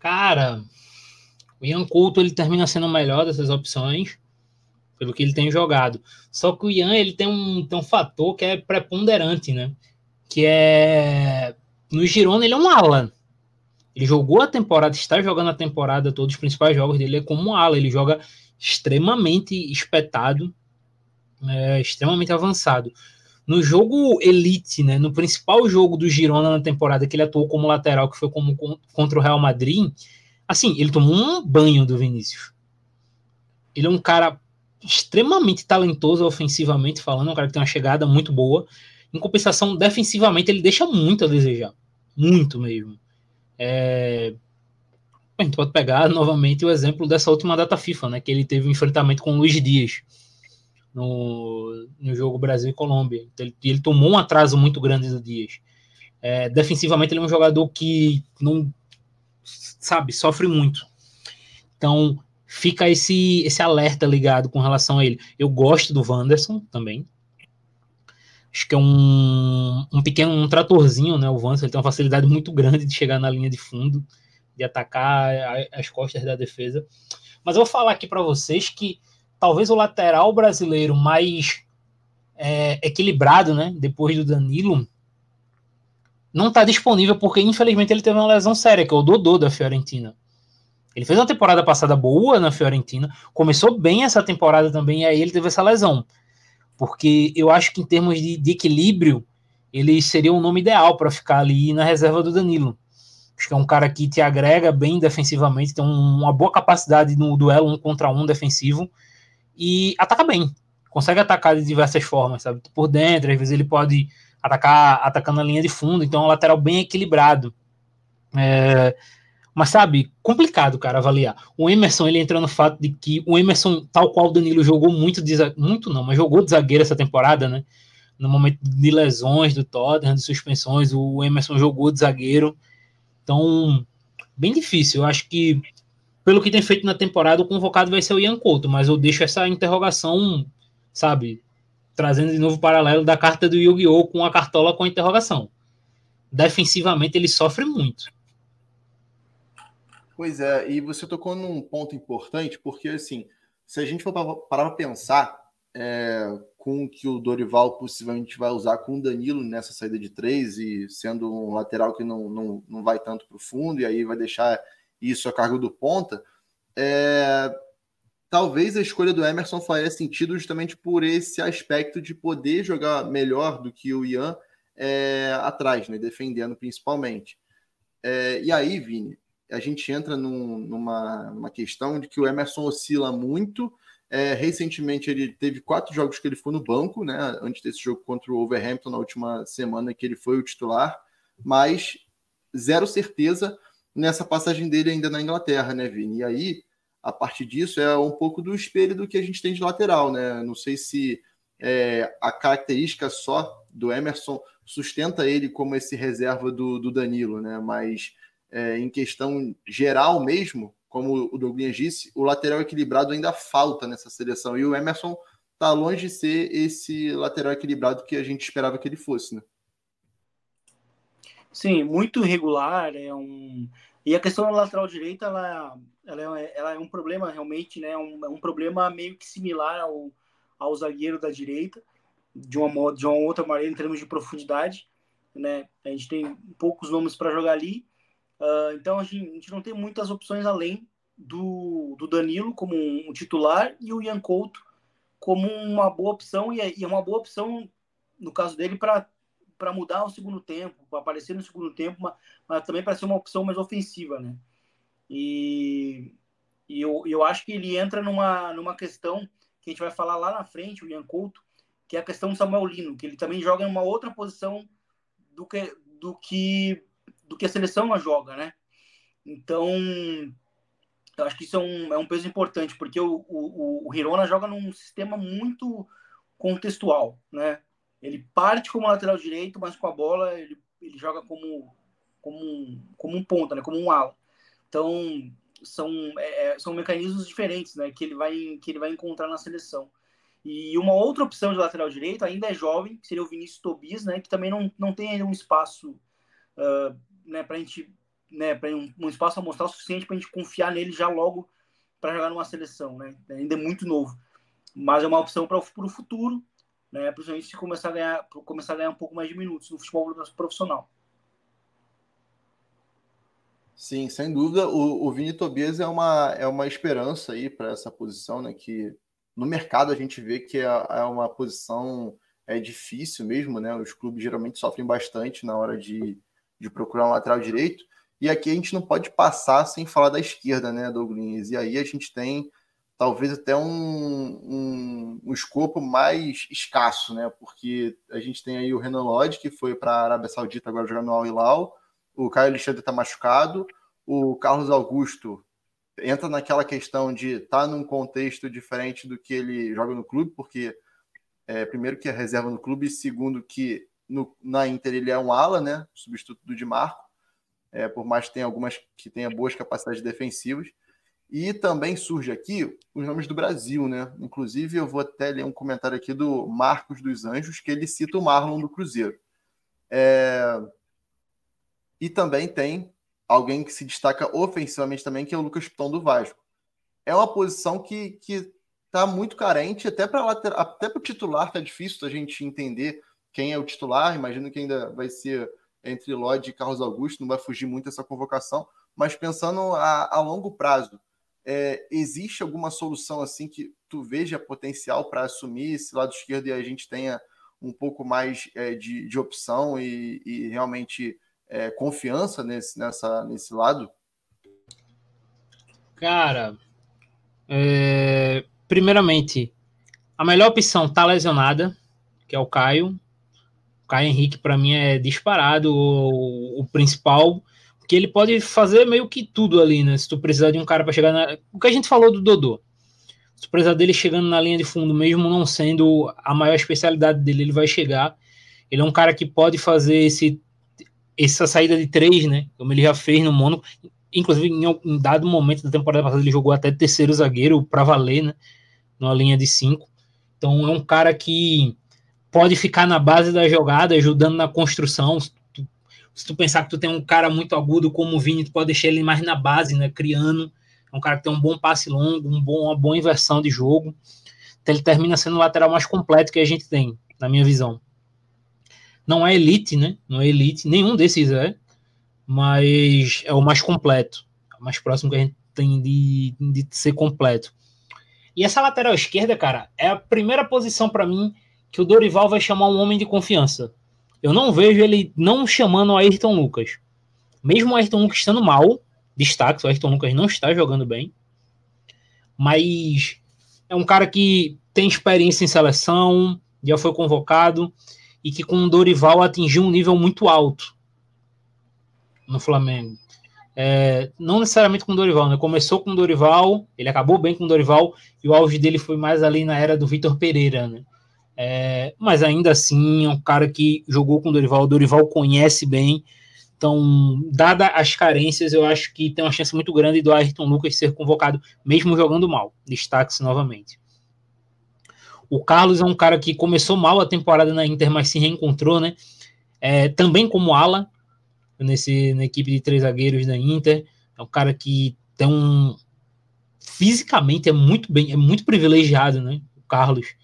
Cara, o Ian Couto ele termina sendo o melhor dessas opções, pelo que ele tem jogado. Só que o Ian ele tem um, tem um fator que é preponderante, né? Que é. No Girona ele é um ala. Ele jogou a temporada, está jogando a temporada, todos os principais jogos dele é como um ala. Ele joga extremamente espetado, é, extremamente avançado. No jogo Elite, né, no principal jogo do Girona na temporada que ele atuou como lateral, que foi como contra o Real Madrid, assim, ele tomou um banho do Vinícius. Ele é um cara extremamente talentoso ofensivamente falando, um cara que tem uma chegada muito boa. Em compensação, defensivamente, ele deixa muito a desejar. Muito mesmo. É... A gente pode pegar novamente o exemplo dessa última data FIFA, né? Que ele teve um enfrentamento com o Luiz Dias no, no jogo Brasil e Colômbia. Então, ele, ele tomou um atraso muito grande do Dias. É, defensivamente, ele é um jogador que não, sabe, sofre muito. Então, fica esse, esse alerta ligado com relação a ele. Eu gosto do Wanderson também. Acho que é um, um pequeno um tratorzinho, né? O Wanderson ele tem uma facilidade muito grande de chegar na linha de fundo, de atacar as costas da defesa. Mas eu vou falar aqui para vocês que talvez o lateral brasileiro mais é, equilibrado, né? Depois do Danilo, não está disponível porque infelizmente ele teve uma lesão séria, que é o Dodô da Fiorentina. Ele fez uma temporada passada boa na Fiorentina, começou bem essa temporada também, e aí ele teve essa lesão. Porque eu acho que em termos de, de equilíbrio, ele seria o nome ideal para ficar ali na reserva do Danilo. Acho que é um cara que te agrega bem defensivamente, tem uma boa capacidade no duelo um contra um defensivo e ataca bem. Consegue atacar de diversas formas, sabe? Por dentro, às vezes ele pode atacar atacando a linha de fundo, então é um lateral bem equilibrado. É, mas sabe, complicado, cara, avaliar. O Emerson, ele entra no fato de que o Emerson, tal qual o Danilo jogou muito, de, muito não, mas jogou de zagueiro essa temporada, né? No momento de lesões do Tottenham, de suspensões, o Emerson jogou de zagueiro. Então, bem difícil. Eu acho que, pelo que tem feito na temporada, o convocado vai ser o Ian Couto, mas eu deixo essa interrogação, sabe, trazendo de novo o paralelo da carta do Yu-Gi-Oh! com a cartola com a interrogação. Defensivamente, ele sofre muito Pois é, e você tocou num ponto importante, porque assim, se a gente for parar para pensar é, com o que o Dorival possivelmente vai usar com o Danilo nessa saída de três e sendo um lateral que não, não, não vai tanto para o fundo e aí vai deixar isso a cargo do ponta, é, talvez a escolha do Emerson faria sentido justamente por esse aspecto de poder jogar melhor do que o Ian é, atrás, né, defendendo principalmente. É, e aí, Vini, a gente entra num, numa, numa questão de que o Emerson oscila muito. É, recentemente ele teve quatro jogos que ele foi no banco, né? Antes desse jogo contra o Overhampton na última semana que ele foi o titular, mas zero certeza nessa passagem dele ainda na Inglaterra, né, Vini? E aí, a partir disso, é um pouco do espelho do que a gente tem de lateral, né? Não sei se é, a característica só do Emerson sustenta ele como esse reserva do, do Danilo, né? Mas é, em questão geral mesmo, como o Douglas disse, o lateral equilibrado ainda falta nessa seleção. E o Emerson está longe de ser esse lateral equilibrado que a gente esperava que ele fosse, né? Sim, muito irregular. É um... E a questão da lateral direita, ela, ela, é, ela é um problema realmente, né? Um, é um problema meio que similar ao, ao zagueiro da direita, de uma, de uma outra maneira, em termos de profundidade. Né? A gente tem poucos nomes para jogar ali Uh, então a gente, a gente, não tem muitas opções além do, do Danilo como um, um titular e o Ian Couto como uma boa opção, e é, e é uma boa opção, no caso dele, para mudar o segundo tempo, para aparecer no segundo tempo, mas, mas também para ser uma opção mais ofensiva, né? E, e eu, eu acho que ele entra numa, numa questão que a gente vai falar lá na frente, o Ian Couto, que é a questão do Samuel Lino, que ele também joga em uma outra posição do que, do que do que a seleção joga, né? Então, eu acho que isso é um, é um peso importante, porque o, o, o Hirona joga num sistema muito contextual, né? Ele parte como lateral direito, mas com a bola ele, ele joga como, como, um, como um ponta, né? Como um ala. Então, são, é, é, são mecanismos diferentes, né? Que ele, vai, que ele vai encontrar na seleção. E uma outra opção de lateral direito ainda é jovem, que seria o Vinícius Tobias, né? Que também não, não tem um espaço uh, né, para a gente, né, para um, um espaço amostral suficiente para a gente confiar nele já logo para jogar numa seleção, né? Ainda é muito novo, mas é uma opção para o futuro, né? Principalmente se começar a ganhar, começar a ganhar um pouco mais de minutos no futebol profissional. Sim, sem dúvida. O, o Vini Tobias é uma, é uma esperança aí para essa posição, né? Que no mercado a gente vê que é, é uma posição é difícil mesmo, né? Os clubes geralmente sofrem bastante na hora de, de procurar um lateral direito. E aqui a gente não pode passar sem falar da esquerda, né, Douglas? E aí a gente tem talvez até um, um, um escopo mais escasso, né? Porque a gente tem aí o Renan Lodge, que foi para a Arábia Saudita agora jogar no Al Hilal, o Caio Alexandre está machucado, o Carlos Augusto entra naquela questão de estar tá num contexto diferente do que ele joga no clube, porque é, primeiro que é reserva no clube, e segundo que no, na Inter ele é um ala, né? Substituto do Di Marco, é, por mais que tenha algumas que tenha boas capacidades defensivas. E também surge aqui os nomes do Brasil, né? Inclusive, eu vou até ler um comentário aqui do Marcos dos Anjos, que ele cita o Marlon do Cruzeiro. É... E também tem alguém que se destaca ofensivamente também, que é o Lucas Piton do Vasco. É uma posição que, que tá muito carente, até para até para o titular tá difícil a gente entender quem é o titular. Imagino que ainda vai ser entre Lodge e Carlos Augusto, não vai fugir muito essa convocação. Mas pensando a, a longo prazo, é, existe alguma solução assim que tu veja potencial para assumir esse lado esquerdo e a gente tenha um pouco mais é, de, de opção e, e realmente é, confiança nesse, nessa, nesse lado? Cara, é, primeiramente, a melhor opção tá lesionada, que é o Caio. Caio Henrique, para mim, é disparado o, o, principal, porque ele pode fazer meio que tudo ali, né? Se tu precisar de um cara para chegar na. O que a gente falou do Dodô. Se tu precisar dele chegando na linha de fundo, mesmo não sendo a maior especialidade dele, ele vai chegar. Ele é um cara que pode fazer esse essa saída de três, né? Como ele já fez no Mônaco. Inclusive, em, em dado momento da temporada passada, ele jogou até terceiro zagueiro para valer, né? Numa linha de cinco. Então, é um cara que pode ficar na base da jogada, ajudando na construção. Se tu, se tu pensar que tu tem um cara muito agudo como o Vini, tu pode deixar ele mais na base, né? Criando. É um cara que tem um bom passe longo, um bom, uma boa inversão de jogo. Então, ele termina sendo o lateral mais completo que a gente tem, na minha visão. Não é elite, né? Não é elite, nenhum desses é, mas é o mais completo, é o mais próximo que a gente tem de, de ser completo. E essa lateral esquerda, cara, é a primeira posição para mim que o Dorival vai chamar um homem de confiança. Eu não vejo ele não chamando o Ayrton Lucas. Mesmo o Ayrton Lucas estando mal, destaque, o Ayrton Lucas não está jogando bem. Mas é um cara que tem experiência em seleção, já foi convocado e que com o Dorival atingiu um nível muito alto no Flamengo. É, não necessariamente com o Dorival, né? Começou com o Dorival, ele acabou bem com o Dorival, e o auge dele foi mais ali na era do Vitor Pereira, né? É, mas ainda assim é um cara que jogou com o Dorival, o Dorival conhece bem. Então, dada as carências, eu acho que tem uma chance muito grande do Ayrton Lucas ser convocado, mesmo jogando mal. Destaque-se novamente. O Carlos é um cara que começou mal a temporada na Inter, mas se reencontrou, né? É, também como ala, nesse, na equipe de três zagueiros da Inter. É um cara que tem um. Fisicamente é muito bem, é muito privilegiado, né? O Carlos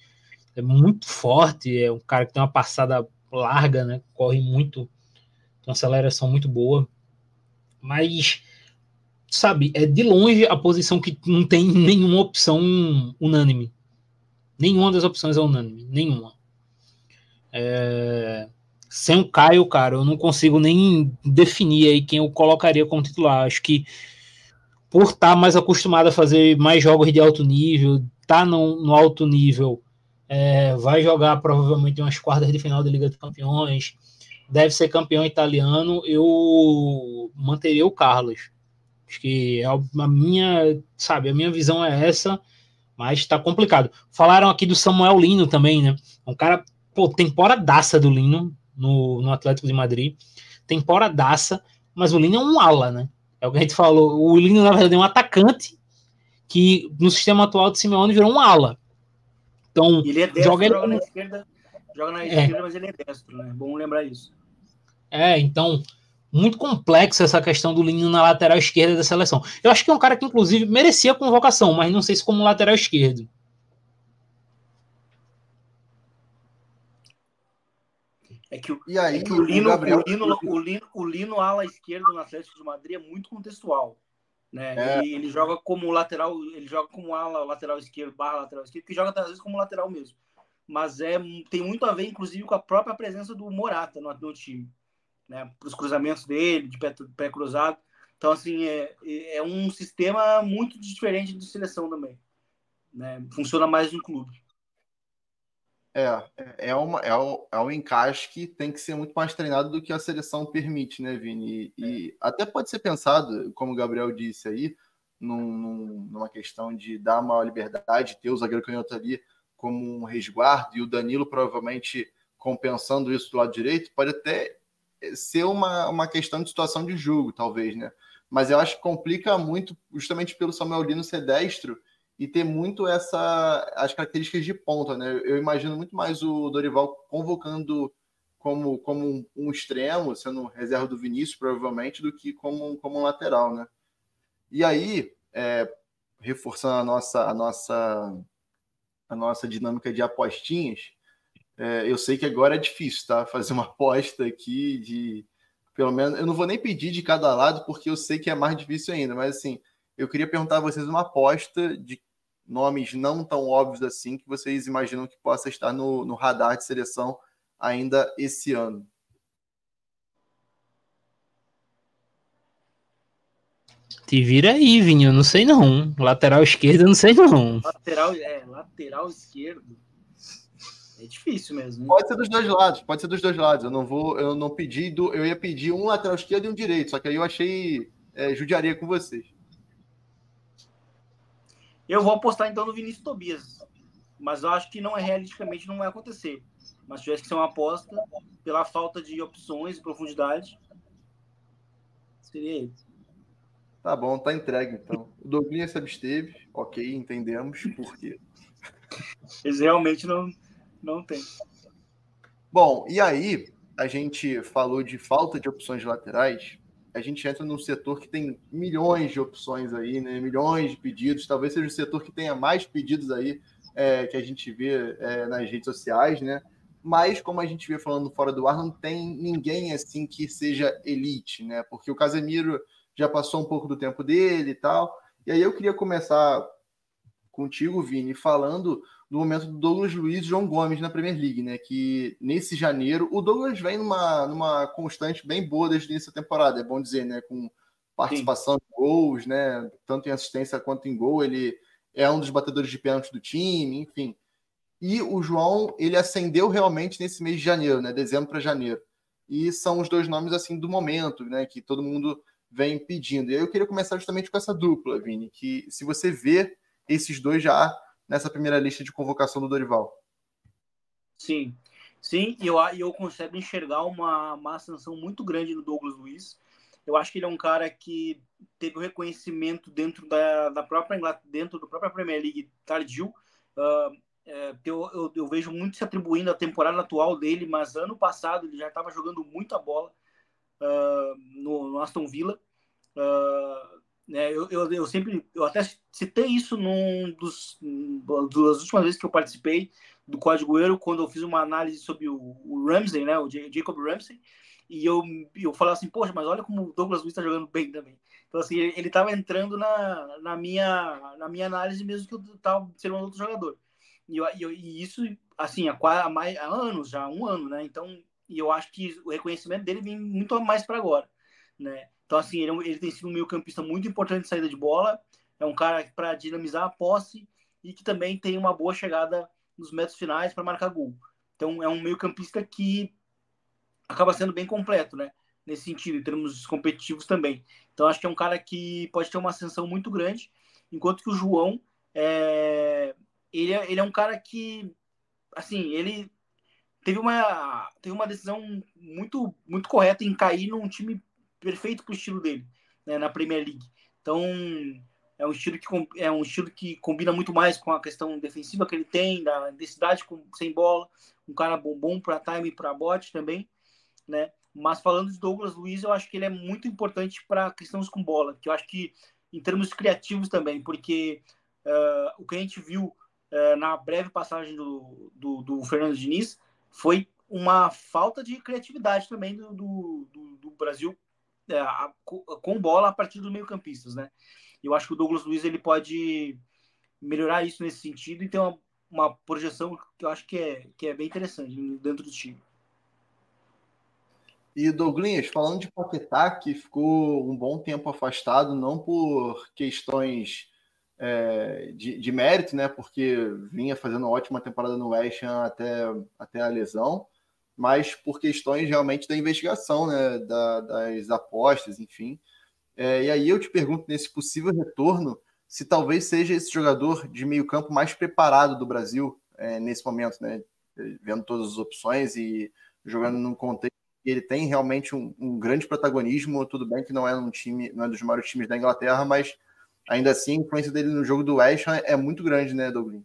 é muito forte, é um cara que tem uma passada larga, né? Corre muito, uma aceleração muito boa. Mas, sabe, é de longe a posição que não tem nenhuma opção unânime. Nenhuma das opções é unânime. Nenhuma. É... Sem o Caio, cara, eu não consigo nem definir aí quem eu colocaria como titular. Acho que por estar tá mais acostumado a fazer mais jogos de alto nível, tá no, no alto nível, é, vai jogar provavelmente umas quartas de final da Liga dos Campeões, deve ser campeão italiano, eu manteria o Carlos. Acho que é a minha, sabe, a minha visão é essa. Mas tá complicado. Falaram aqui do Samuel Lino também, né? Um cara, pô, temporadaça do Lino no, no Atlético de Madrid. Temporadaça, mas o Lino é um ala, né? É o que a gente falou. O Lino, na verdade, é um atacante que no sistema atual de Simeone virou um ala. Então, ele é destro, joga, ele... joga na esquerda, joga na é. esquerda, mas ele é destro, né? Bom lembrar isso. É, então, muito complexa essa questão do Lino na lateral esquerda da seleção. Eu acho que é um cara que, inclusive, merecia convocação, mas não sei se como lateral esquerdo. É que, e aí, é que o, Lino, o, Gabriel... o, Lino, o, Lino, o Lino, ala esquerda no Atlético de Madrid é muito contextual. Né? É. Ele, ele, joga como lateral, ele joga como ala lateral esquerdo, barra lateral esquerdo, que joga às vezes como lateral mesmo. Mas é, tem muito a ver, inclusive, com a própria presença do Morata no, no time né, para os cruzamentos dele, de pé, pé, cruzado. Então, assim, é, é um sistema muito diferente de seleção também. Né? Funciona mais no clube. É, é, uma, é, um, é um encaixe que tem que ser muito mais treinado do que a seleção permite, né, Vini? E, e até pode ser pensado, como o Gabriel disse aí, num, numa questão de dar maior liberdade, ter o zagueiro canhoto ali como um resguardo, e o Danilo provavelmente compensando isso do lado direito, pode até ser uma, uma questão de situação de jogo, talvez, né? Mas eu acho que complica muito, justamente pelo Samuel Lino ser destro e ter muito essa as características de ponta, né? Eu imagino muito mais o Dorival convocando como, como um, um extremo, sendo reserva do Vinícius, provavelmente, do que como, como um lateral, né? E aí, é, reforçando a nossa, a nossa a nossa dinâmica de apostinhas, é, eu sei que agora é difícil, tá? Fazer uma aposta aqui de pelo menos eu não vou nem pedir de cada lado porque eu sei que é mais difícil ainda, mas assim, eu queria perguntar a vocês uma aposta de nomes não tão óbvios assim que vocês imaginam que possa estar no, no radar de seleção ainda esse ano. Te vira aí, Vinho, não sei não. Lateral esquerdo, não sei não. Lateral, é, lateral esquerdo. É difícil mesmo. Hein? Pode ser dos dois lados, pode ser dos dois lados. Eu não vou, eu não pedi, do, eu ia pedir um lateral esquerdo e um direito, só que aí eu achei é, judiaria com vocês. Eu vou apostar então no Vinícius Tobias, mas eu acho que não é realisticamente não vai acontecer. Mas tivesse que ser uma aposta pela falta de opções e profundidade, seria ele. Tá bom, tá entregue então. O Douglas se absteve, ok, entendemos por quê. Eles realmente não, não tem. Bom, e aí a gente falou de falta de opções laterais a gente entra num setor que tem milhões de opções aí, né? Milhões de pedidos. Talvez seja o setor que tenha mais pedidos aí é, que a gente vê é, nas redes sociais, né? Mas, como a gente vê falando fora do ar, não tem ninguém assim que seja elite, né? Porque o Casemiro já passou um pouco do tempo dele e tal. E aí eu queria começar contigo, Vini, falando do momento do Douglas Luiz e João Gomes na Premier League, né? Que nesse janeiro, o Douglas vem numa, numa constante bem boa desde o início da temporada, é bom dizer, né? Com participação em gols, né? Tanto em assistência quanto em gol, ele é um dos batedores de pênalti do time, enfim. E o João, ele ascendeu realmente nesse mês de janeiro, né? Dezembro para janeiro. E são os dois nomes assim do momento, né? Que todo mundo vem pedindo. E aí eu queria começar justamente com essa dupla, Vini, que se você vê esses dois já nessa primeira lista de convocação do Dorival. Sim, sim, e eu, eu consigo enxergar uma, uma ascensão muito grande no Douglas Luiz. Eu acho que ele é um cara que teve o um reconhecimento dentro da, da própria Inglaterra, dentro da própria Premier League tardio. Uh, é, eu, eu, eu, vejo muito se atribuindo à temporada atual dele, mas ano passado ele já estava jogando muita bola uh, no, no, Aston Villa. Uh, né, eu, eu, eu, sempre, eu até citei isso num dos das últimas vezes que eu participei do Código Euro, quando eu fiz uma análise sobre o, o Ramsey, né, o Jacob Ramsey, e eu, eu falava assim, poxa, mas olha como o Douglas Luiz está jogando bem também. Então, assim, ele estava entrando na, na, minha, na minha análise mesmo que eu estava sendo um outro jogador. E, eu, e, isso, assim, há, há, mais, há anos já, um ano, né? Então, e eu acho que o reconhecimento dele vem muito mais para agora, né? Então, assim, ele, é ele tem sido um meio-campista muito importante de saída de bola, é um cara para dinamizar a posse e que também tem uma boa chegada nos metros finais para marcar gol. Então, é um meio-campista que acaba sendo bem completo, né? Nesse sentido, em termos competitivos também. Então, acho que é um cara que pode ter uma ascensão muito grande, enquanto que o João, é... Ele, é, ele é um cara que, assim, ele teve uma, teve uma decisão muito, muito correta em cair num time perfeito para o estilo dele né, na Premier League. Então é um estilo que é um estilo que combina muito mais com a questão defensiva que ele tem, da intensidade com, sem bola, um cara bom, bom para time e para bote também, né? Mas falando de Douglas Luiz, eu acho que ele é muito importante para questões com bola, que eu acho que em termos criativos também, porque uh, o que a gente viu uh, na breve passagem do, do, do, Fernando Diniz foi uma falta de criatividade também do, do, do Brasil a, com bola a partir dos meio-campistas, né? Eu acho que o Douglas Luiz ele pode melhorar isso nesse sentido e ter uma, uma projeção que eu acho que é, que é bem interessante dentro do time. E Douglas, falando de Paquetá, que ficou um bom tempo afastado, não por questões é, de, de, mérito, né? Porque vinha fazendo uma ótima temporada no West Ham até, até a lesão, mas por questões realmente da investigação, né, da, das apostas, enfim. É, e aí eu te pergunto, nesse possível retorno, se talvez seja esse jogador de meio campo mais preparado do Brasil é, nesse momento, né? vendo todas as opções e jogando num contexto que ele tem realmente um, um, grande protagonismo. Tudo bem que não é um time, não é dos maiores times da Inglaterra, mas ainda assim a influência dele no jogo do West Ham é muito grande, né, Douglas?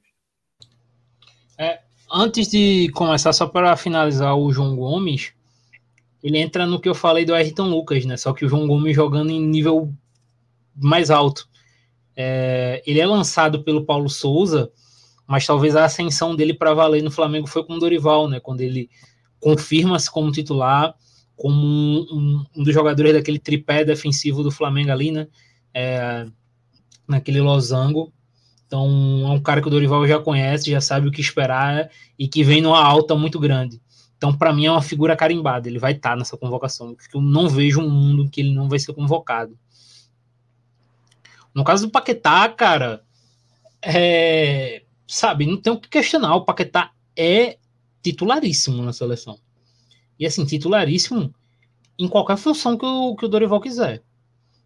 É, antes de começar, só para finalizar o João Gomes, ele entra no que eu falei do Ayrton Lucas, né? Só que o João Gomes jogando em nível mais alto. É, ele é lançado pelo Paulo Souza, mas talvez a ascensão dele para valer no Flamengo foi com o Dorival, né? Quando ele confirma-se como titular, como um, um, dos jogadores daquele tripé defensivo do Flamengo ali, né? É, naquele losango. Então, é um cara que o Dorival já conhece, já sabe o que esperar e que vem numa alta muito grande. Então, para mim, é uma figura carimbada. Ele vai estar tá nessa convocação. Porque eu não vejo um mundo que ele não vai ser convocado. No caso do Paquetá, cara, é, sabe, não tem o que questionar. O Paquetá é titularíssimo na seleção. E assim, titularíssimo em qualquer função que o, que o Dorival quiser.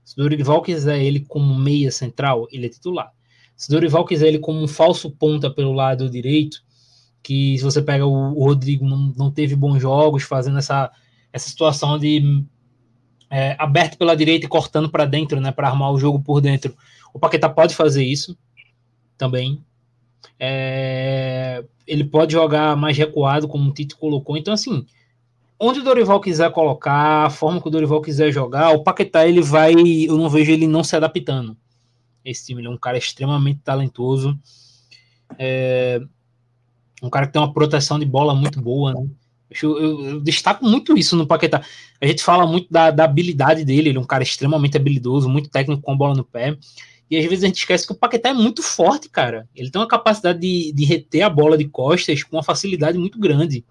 Se o Dorival quiser ele como meia central, ele é titular. Se Dorival quiser ele como um falso ponta pelo lado direito, que se você pega o, o Rodrigo, não, não teve bons jogos, fazendo essa, essa situação de é, aberto pela direita e cortando para dentro, né, para armar o jogo por dentro. O Paquetá pode fazer isso também. É, ele pode jogar mais recuado, como o Tito colocou. Então, assim, onde o Dorival quiser colocar, a forma que o Dorival quiser jogar, o Paquetá ele vai. Eu não vejo ele não se adaptando. Esse time ele é um cara extremamente talentoso. É, um cara que tem uma proteção de bola muito boa, né? Eu, eu, eu, destaco muito isso no Paquetá. A gente fala muito da, da, habilidade dele, ele é um cara extremamente habilidoso, muito técnico com a bola no pé. E às vezes a gente esquece que o Paquetá é muito forte, cara. Ele tem uma capacidade de, de reter a bola de costas com uma facilidade muito grande.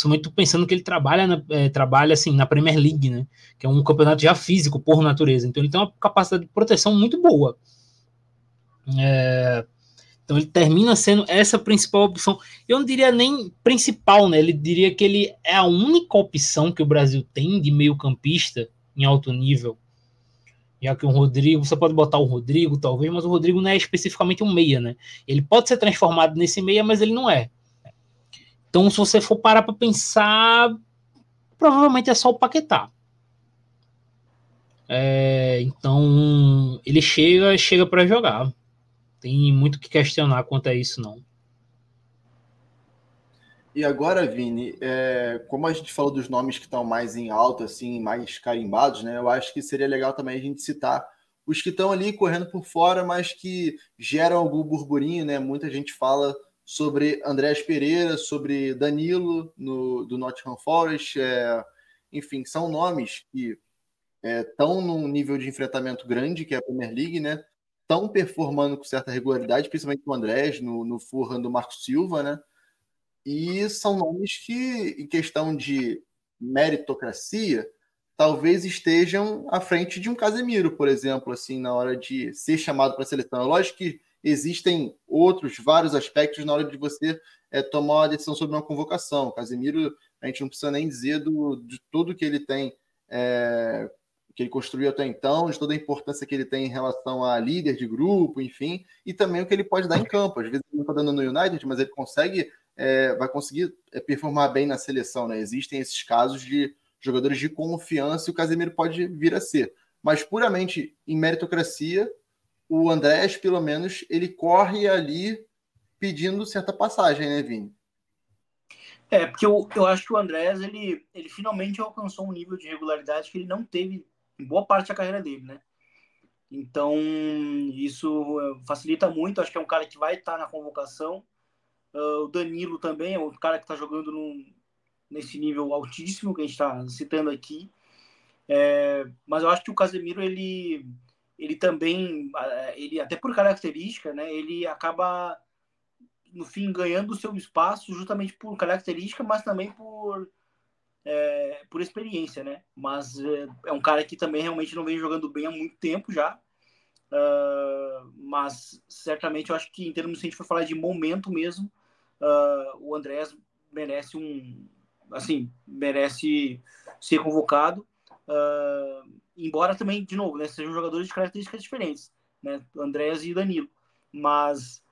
Principalmente pensando que ele trabalha, na, é, trabalha assim, na Premier League, né? Que é um campeonato já físico, por natureza. Então ele tem uma capacidade de proteção muito boa. É, então ele termina sendo essa principal opção. Eu não diria nem principal, né? Ele diria que ele é a única opção que o Brasil tem de meio-campista em alto nível. Já que o Rodrigo, você pode botar o Rodrigo, talvez, mas o Rodrigo não é especificamente um meia, né? Ele pode ser transformado nesse meia, mas ele não é. Então, se você for parar para pensar, provavelmente é só o Paquetá. É, então, ele chega, chega para jogar. Tem muito que questionar quanto a isso, não. E agora, Vini, é, como a gente falou dos nomes que estão mais em alta, assim, mais carimbados, né? Eu acho que seria legal também a gente citar os que estão ali correndo por fora, mas que geram algum burburinho, né? Muita gente fala sobre Andrés Pereira, sobre Danilo no, do Nottingham Forest, é, enfim, são nomes que estão é, num nível de enfrentamento grande, que é a Premier League, né? estão performando com certa regularidade, principalmente o Andrés, no, no Furran do Marco Silva, né? E são nomes que, em questão de meritocracia, talvez estejam à frente de um Casemiro, por exemplo, assim, na hora de ser chamado para a seleção. É lógico que existem outros, vários aspectos na hora de você é, tomar uma decisão sobre uma convocação. O Casemiro, a gente não precisa nem dizer do, de tudo que ele tem é, que ele construiu até então, de toda a importância que ele tem em relação a líder de grupo, enfim, e também o que ele pode dar em campo. Às vezes ele não está dando no United, mas ele consegue, é, vai conseguir é, performar bem na seleção. Né? Existem esses casos de jogadores de confiança e o Casemiro pode vir a ser. Mas puramente em meritocracia, o Andrés, pelo menos, ele corre ali pedindo certa passagem, né, Vini? É, porque eu, eu acho que o Andrés, ele, ele finalmente alcançou um nível de regularidade que ele não teve em boa parte da carreira dele, né? Então, isso facilita muito. Acho que é um cara que vai estar na convocação. Uh, o Danilo também é um cara que está jogando num, nesse nível altíssimo que a gente está citando aqui. É, mas eu acho que o Casemiro, ele, ele também, ele até por característica, né, ele acaba, no fim, ganhando o seu espaço justamente por característica, mas também por é, por experiência, né? Mas é, é, um cara que também realmente não vem jogando bem há muito tempo já. Uh, mas certamente eu acho que em termos se a gente for falar de momento mesmo, uh, o Andrés merece um, assim, merece ser convocado. Uh, embora também, de novo, né, sejam jogadores de características diferentes, né? Andrés e Danilo. Mas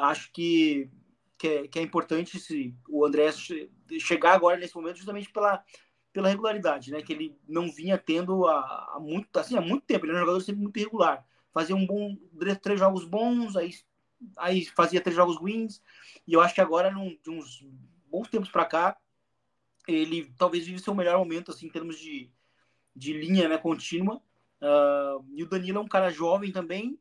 acho que que é, que é importante se o André chegar agora nesse momento justamente pela, pela regularidade, né? Que ele não vinha tendo há, há muito, assim, há muito tempo. Ele era um jogador sempre muito irregular. Fazia um bom três jogos bons, aí, aí fazia três jogos ruins. E eu acho que agora, num, de uns bons tempos para cá, ele talvez vive seu melhor momento assim em termos de, de linha, né, contínua. Uh, e o Danilo é um cara jovem também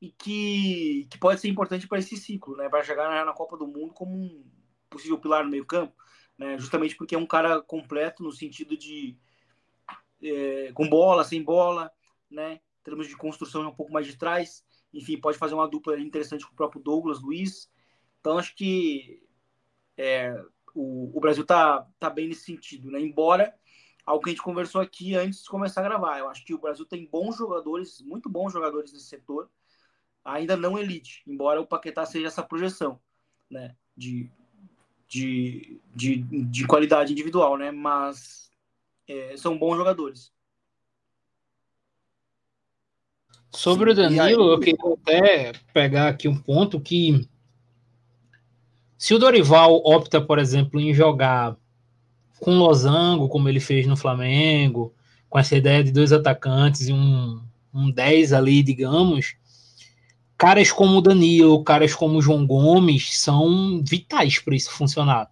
e que, que pode ser importante para esse ciclo, né? Para chegar na, Copa do Mundo como um possível pilar no meio-campo, né? Justamente porque é um cara completo no sentido de é, com bola, sem bola, né? Em termos de construção um pouco mais de trás, enfim, pode fazer uma dupla interessante com o próprio Douglas Luiz. Então acho que é, o, o Brasil tá, tá bem nesse sentido, né? Embora algo que a gente conversou aqui antes de começar a gravar, eu acho que o Brasil tem bons jogadores, muito bons jogadores nesse setor ainda não elite, embora o Paquetá seja essa projeção, né, de, de, de, de qualidade individual, né, mas é, são bons jogadores. Sobre o Danilo, aí... eu queria até pegar aqui um ponto que se o Dorival opta, por exemplo, em jogar com losango, como ele fez no Flamengo, com essa ideia de dois atacantes e um, um 10 ali, digamos, caras como o Danilo, caras como o João Gomes são vitais para isso funcionar.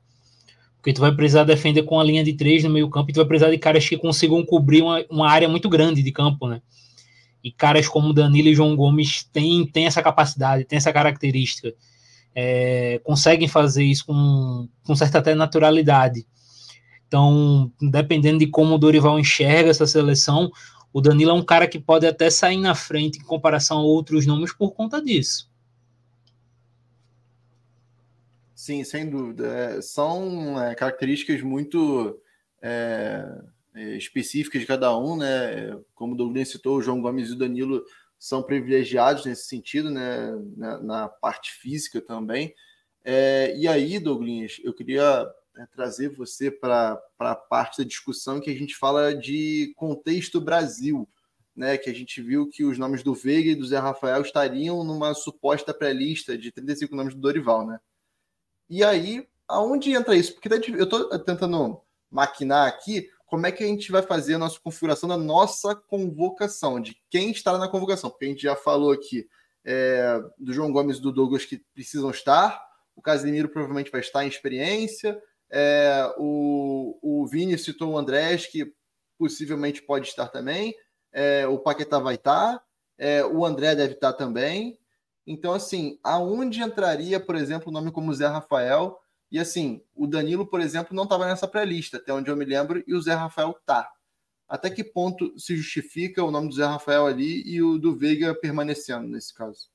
Porque tu vai precisar defender com a linha de três no meio campo e tu vai precisar de caras que consigam cobrir uma, uma área muito grande de campo, né? E caras como Danilo e João Gomes têm, têm essa capacidade, têm essa característica. É, conseguem fazer isso com, com certa até naturalidade. Então, dependendo de como o Dorival enxerga essa seleção, o Danilo é um cara que pode até sair na frente em comparação a outros nomes por conta disso. Sim, sem dúvida. É, são é, características muito é, é, específicas de cada um, né? Como o Douglas citou, o João Gomes e o Danilo são privilegiados nesse sentido, né? Na, na parte física também. E aí, Douglas, eu queria é, trazer você para a parte da discussão que a gente fala de contexto Brasil, né? Que a gente viu que os nomes do Veiga e do Zé Rafael estariam numa suposta pré-lista de 35 nomes do Dorival, né? E aí, aonde entra isso? Porque tá eu estou tentando maquinar aqui como é que a gente vai fazer a nossa configuração da nossa convocação, de quem estará na convocação, porque a gente já falou aqui é, do João Gomes e do Douglas que precisam estar, o Casemiro provavelmente vai estar em experiência, é, o, o Vini citou o Andrés, que possivelmente pode estar também. É, o Paquetá vai estar. É, o André deve estar também. Então, assim, aonde entraria, por exemplo, o nome como Zé Rafael? E assim, o Danilo, por exemplo, não estava nessa pré-lista, até onde eu me lembro, e o Zé Rafael tá. Até que ponto se justifica o nome do Zé Rafael ali e o do Veiga permanecendo nesse caso?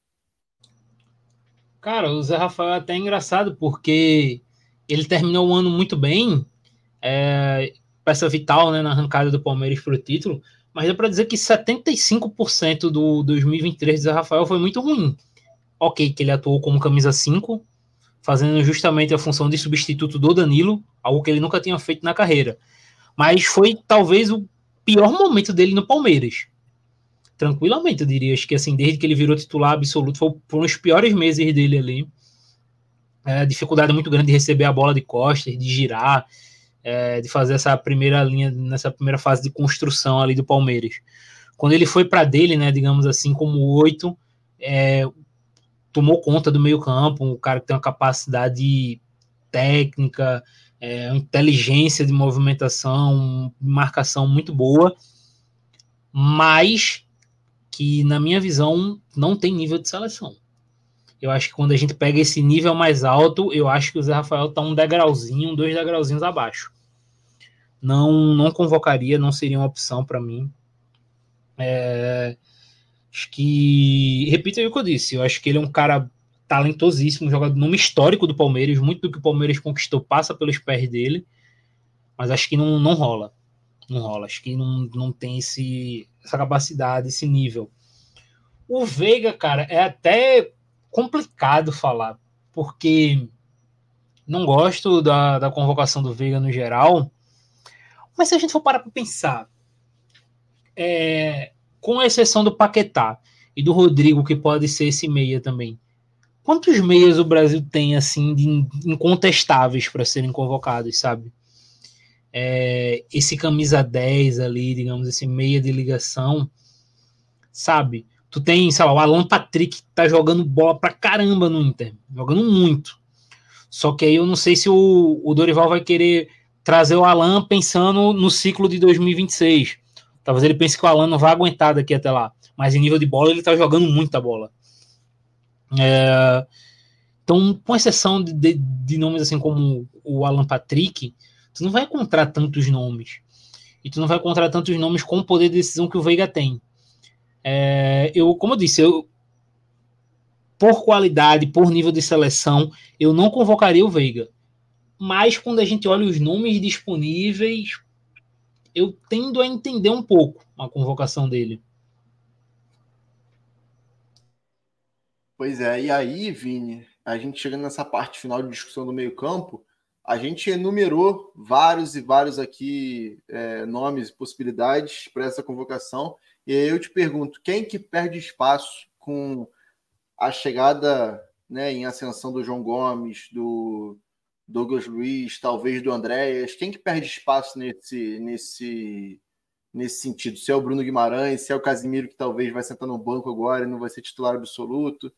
Cara, o Zé Rafael é até engraçado, porque ele terminou o ano muito bem, é, peça vital né, na arrancada do Palmeiras para o título, mas dá para dizer que 75% do 2023 de Zé Rafael foi muito ruim. Ok, que ele atuou como camisa 5, fazendo justamente a função de substituto do Danilo, algo que ele nunca tinha feito na carreira. Mas foi talvez o pior momento dele no Palmeiras. Tranquilamente, eu diria. Acho que assim, desde que ele virou titular absoluto, foram os piores meses dele ali é, dificuldade muito grande de receber a bola de costas, de girar, é, de fazer essa primeira linha, nessa primeira fase de construção ali do Palmeiras. Quando ele foi para dele, né, digamos assim, como oito, é, tomou conta do meio campo, um cara que tem uma capacidade técnica, é, inteligência de movimentação, marcação muito boa, mas que, na minha visão, não tem nível de seleção. Eu acho que quando a gente pega esse nível mais alto, eu acho que o Zé Rafael está um degrauzinho, dois degrauzinhos abaixo. Não, não convocaria, não seria uma opção para mim. É, acho que, repito o que eu disse, eu acho que ele é um cara talentosíssimo, um jogador nome histórico do Palmeiras, muito do que o Palmeiras conquistou passa pelos pés dele, mas acho que não, não rola. Não rola, acho que não, não tem esse, essa capacidade, esse nível. O Veiga, cara, é até complicado falar, porque não gosto da, da convocação do Veiga no geral, mas se a gente for parar para pensar, é, com exceção do Paquetá e do Rodrigo, que pode ser esse meia também, quantos meios o Brasil tem assim de incontestáveis para serem convocados, sabe? É, esse camisa 10 ali, digamos, esse meia de ligação, sabe? Tu tem, sei lá, o Alan Patrick tá jogando bola pra caramba no Inter, jogando muito. Só que aí eu não sei se o, o Dorival vai querer trazer o Alan pensando no ciclo de 2026. Talvez ele pense que o Alan não vai aguentar daqui até lá. Mas em nível de bola, ele tá jogando muita bola. É, então, com exceção de, de, de, nomes assim como o Alan Patrick, tu não vai encontrar tantos nomes. E tu não vai encontrar tantos nomes com o poder de decisão que o Veiga tem. É, eu, como eu disse, eu, por qualidade, por nível de seleção, eu não convocaria o Veiga. Mas quando a gente olha os nomes disponíveis, eu tendo a entender um pouco a convocação dele. Pois é, e aí, Vini, a gente chegando nessa parte final de discussão do meio-campo, a gente enumerou vários e vários aqui é, nomes e possibilidades para essa convocação. E aí eu te pergunto, quem que perde espaço com a chegada né, em ascensão do João Gomes, do Douglas Luiz, talvez do Andréas? Quem que perde espaço nesse, nesse, nesse sentido? Se é o Bruno Guimarães, se é o Casimiro que talvez vai sentar no banco agora e não vai ser titular absoluto?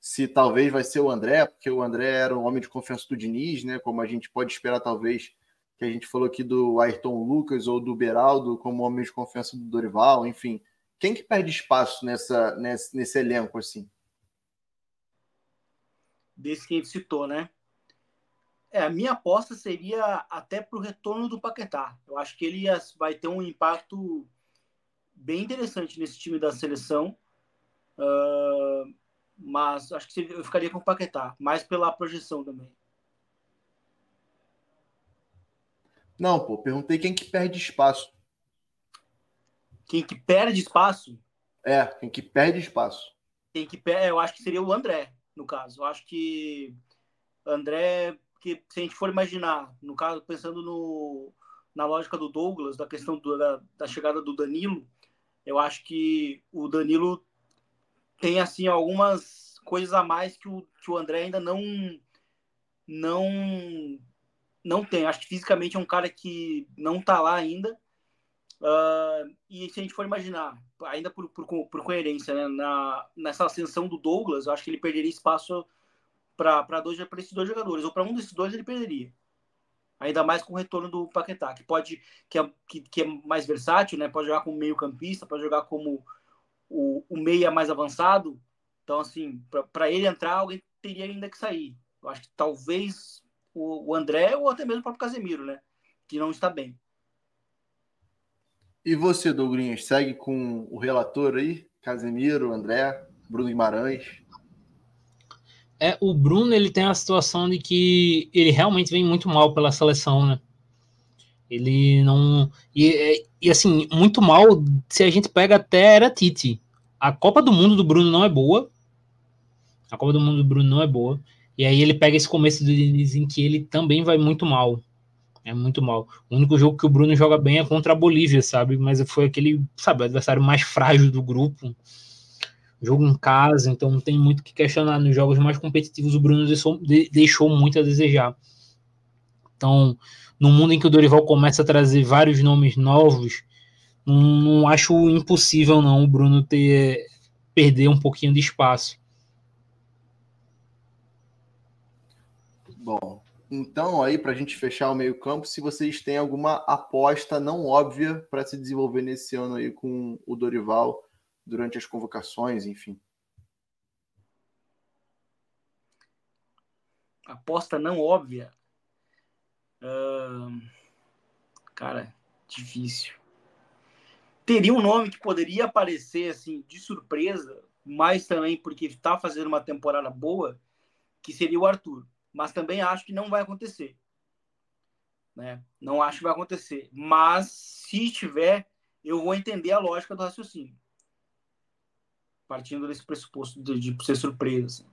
se talvez vai ser o André, porque o André era um homem de confiança do Diniz, né? Como a gente pode esperar, talvez, que a gente falou aqui do Ayrton Lucas ou do Beraldo como homem de confiança do Dorival, enfim. Quem que perde espaço nessa, nesse, nesse elenco, assim? Desse que a gente citou, né? É, a minha aposta seria até para o retorno do Paquetá. Eu acho que ele vai ter um impacto bem interessante nesse time da seleção. Uh, mas acho que eu ficaria com o Paquetá, mais pela projeção também. Não, pô, perguntei quem que perde espaço. Quem que perde espaço? É, quem que perde espaço. Quem que perde, eu acho que seria o André, no caso. Eu acho que André, que se a gente for imaginar, no caso, pensando no, na lógica do Douglas, da questão do, da, da chegada do Danilo, eu acho que o Danilo tem assim algumas coisas a mais que o, que o André ainda não não não tem. Acho que fisicamente é um cara que não tá lá ainda. Uh, e se a gente for imaginar, ainda por, por, por coerência, né, na, nessa ascensão do Douglas, eu acho que ele perderia espaço para esses dois jogadores, ou para um desses dois ele perderia. Ainda mais com o retorno do Paquetá, que pode que é, que, que é mais versátil, né? Pode jogar como meio-campista, pode jogar como o, o meia mais avançado. Então, assim, para ele entrar, alguém teria ainda que sair. Eu acho que talvez o, o André ou até mesmo o próprio Casemiro, né? Que não está bem. E você, Douglas, segue com o relator aí? Casemiro, André, Bruno Guimarães? É, o Bruno ele tem a situação de que ele realmente vem muito mal pela seleção, né? Ele não. E, e assim, muito mal se a gente pega até era Tite. A Copa do Mundo do Bruno não é boa. A Copa do Mundo do Bruno não é boa. E aí ele pega esse começo do Diniz em que ele também vai muito mal. É muito mal. O único jogo que o Bruno joga bem é contra a Bolívia, sabe? Mas foi aquele, sabe, o adversário mais frágil do grupo. Jogo em casa, então não tem muito que questionar. Nos jogos mais competitivos, o Bruno deixou, deixou muito a desejar. Então, no mundo em que o Dorival começa a trazer vários nomes novos, não, não acho impossível não o Bruno ter perder um pouquinho de espaço. Bom, então aí para a gente fechar o meio campo, se vocês têm alguma aposta não óbvia para se desenvolver nesse ano aí com o Dorival durante as convocações, enfim. Aposta não óbvia. Uh, cara, difícil. Teria um nome que poderia aparecer assim de surpresa, mas também porque está fazendo uma temporada boa, que seria o Arthur. Mas também acho que não vai acontecer. Né? Não acho que vai acontecer. Mas se tiver, eu vou entender a lógica do raciocínio. Partindo desse pressuposto de, de ser surpresa. Assim.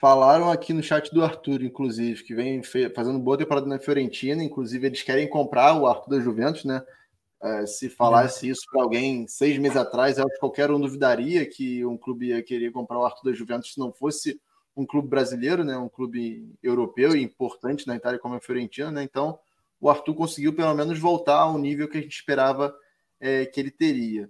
Falaram aqui no chat do Arthur, inclusive, que vem fazendo boa temporada na Fiorentina. Inclusive, eles querem comprar o Arthur da Juventus, né? É, se falasse isso para alguém seis meses atrás, eu acho que qualquer um duvidaria que um clube ia querer comprar o Arthur da Juventus se não fosse um clube brasileiro, né? Um clube europeu e importante na Itália como a Fiorentina, né? Então o Arthur conseguiu pelo menos voltar ao nível que a gente esperava é, que ele teria.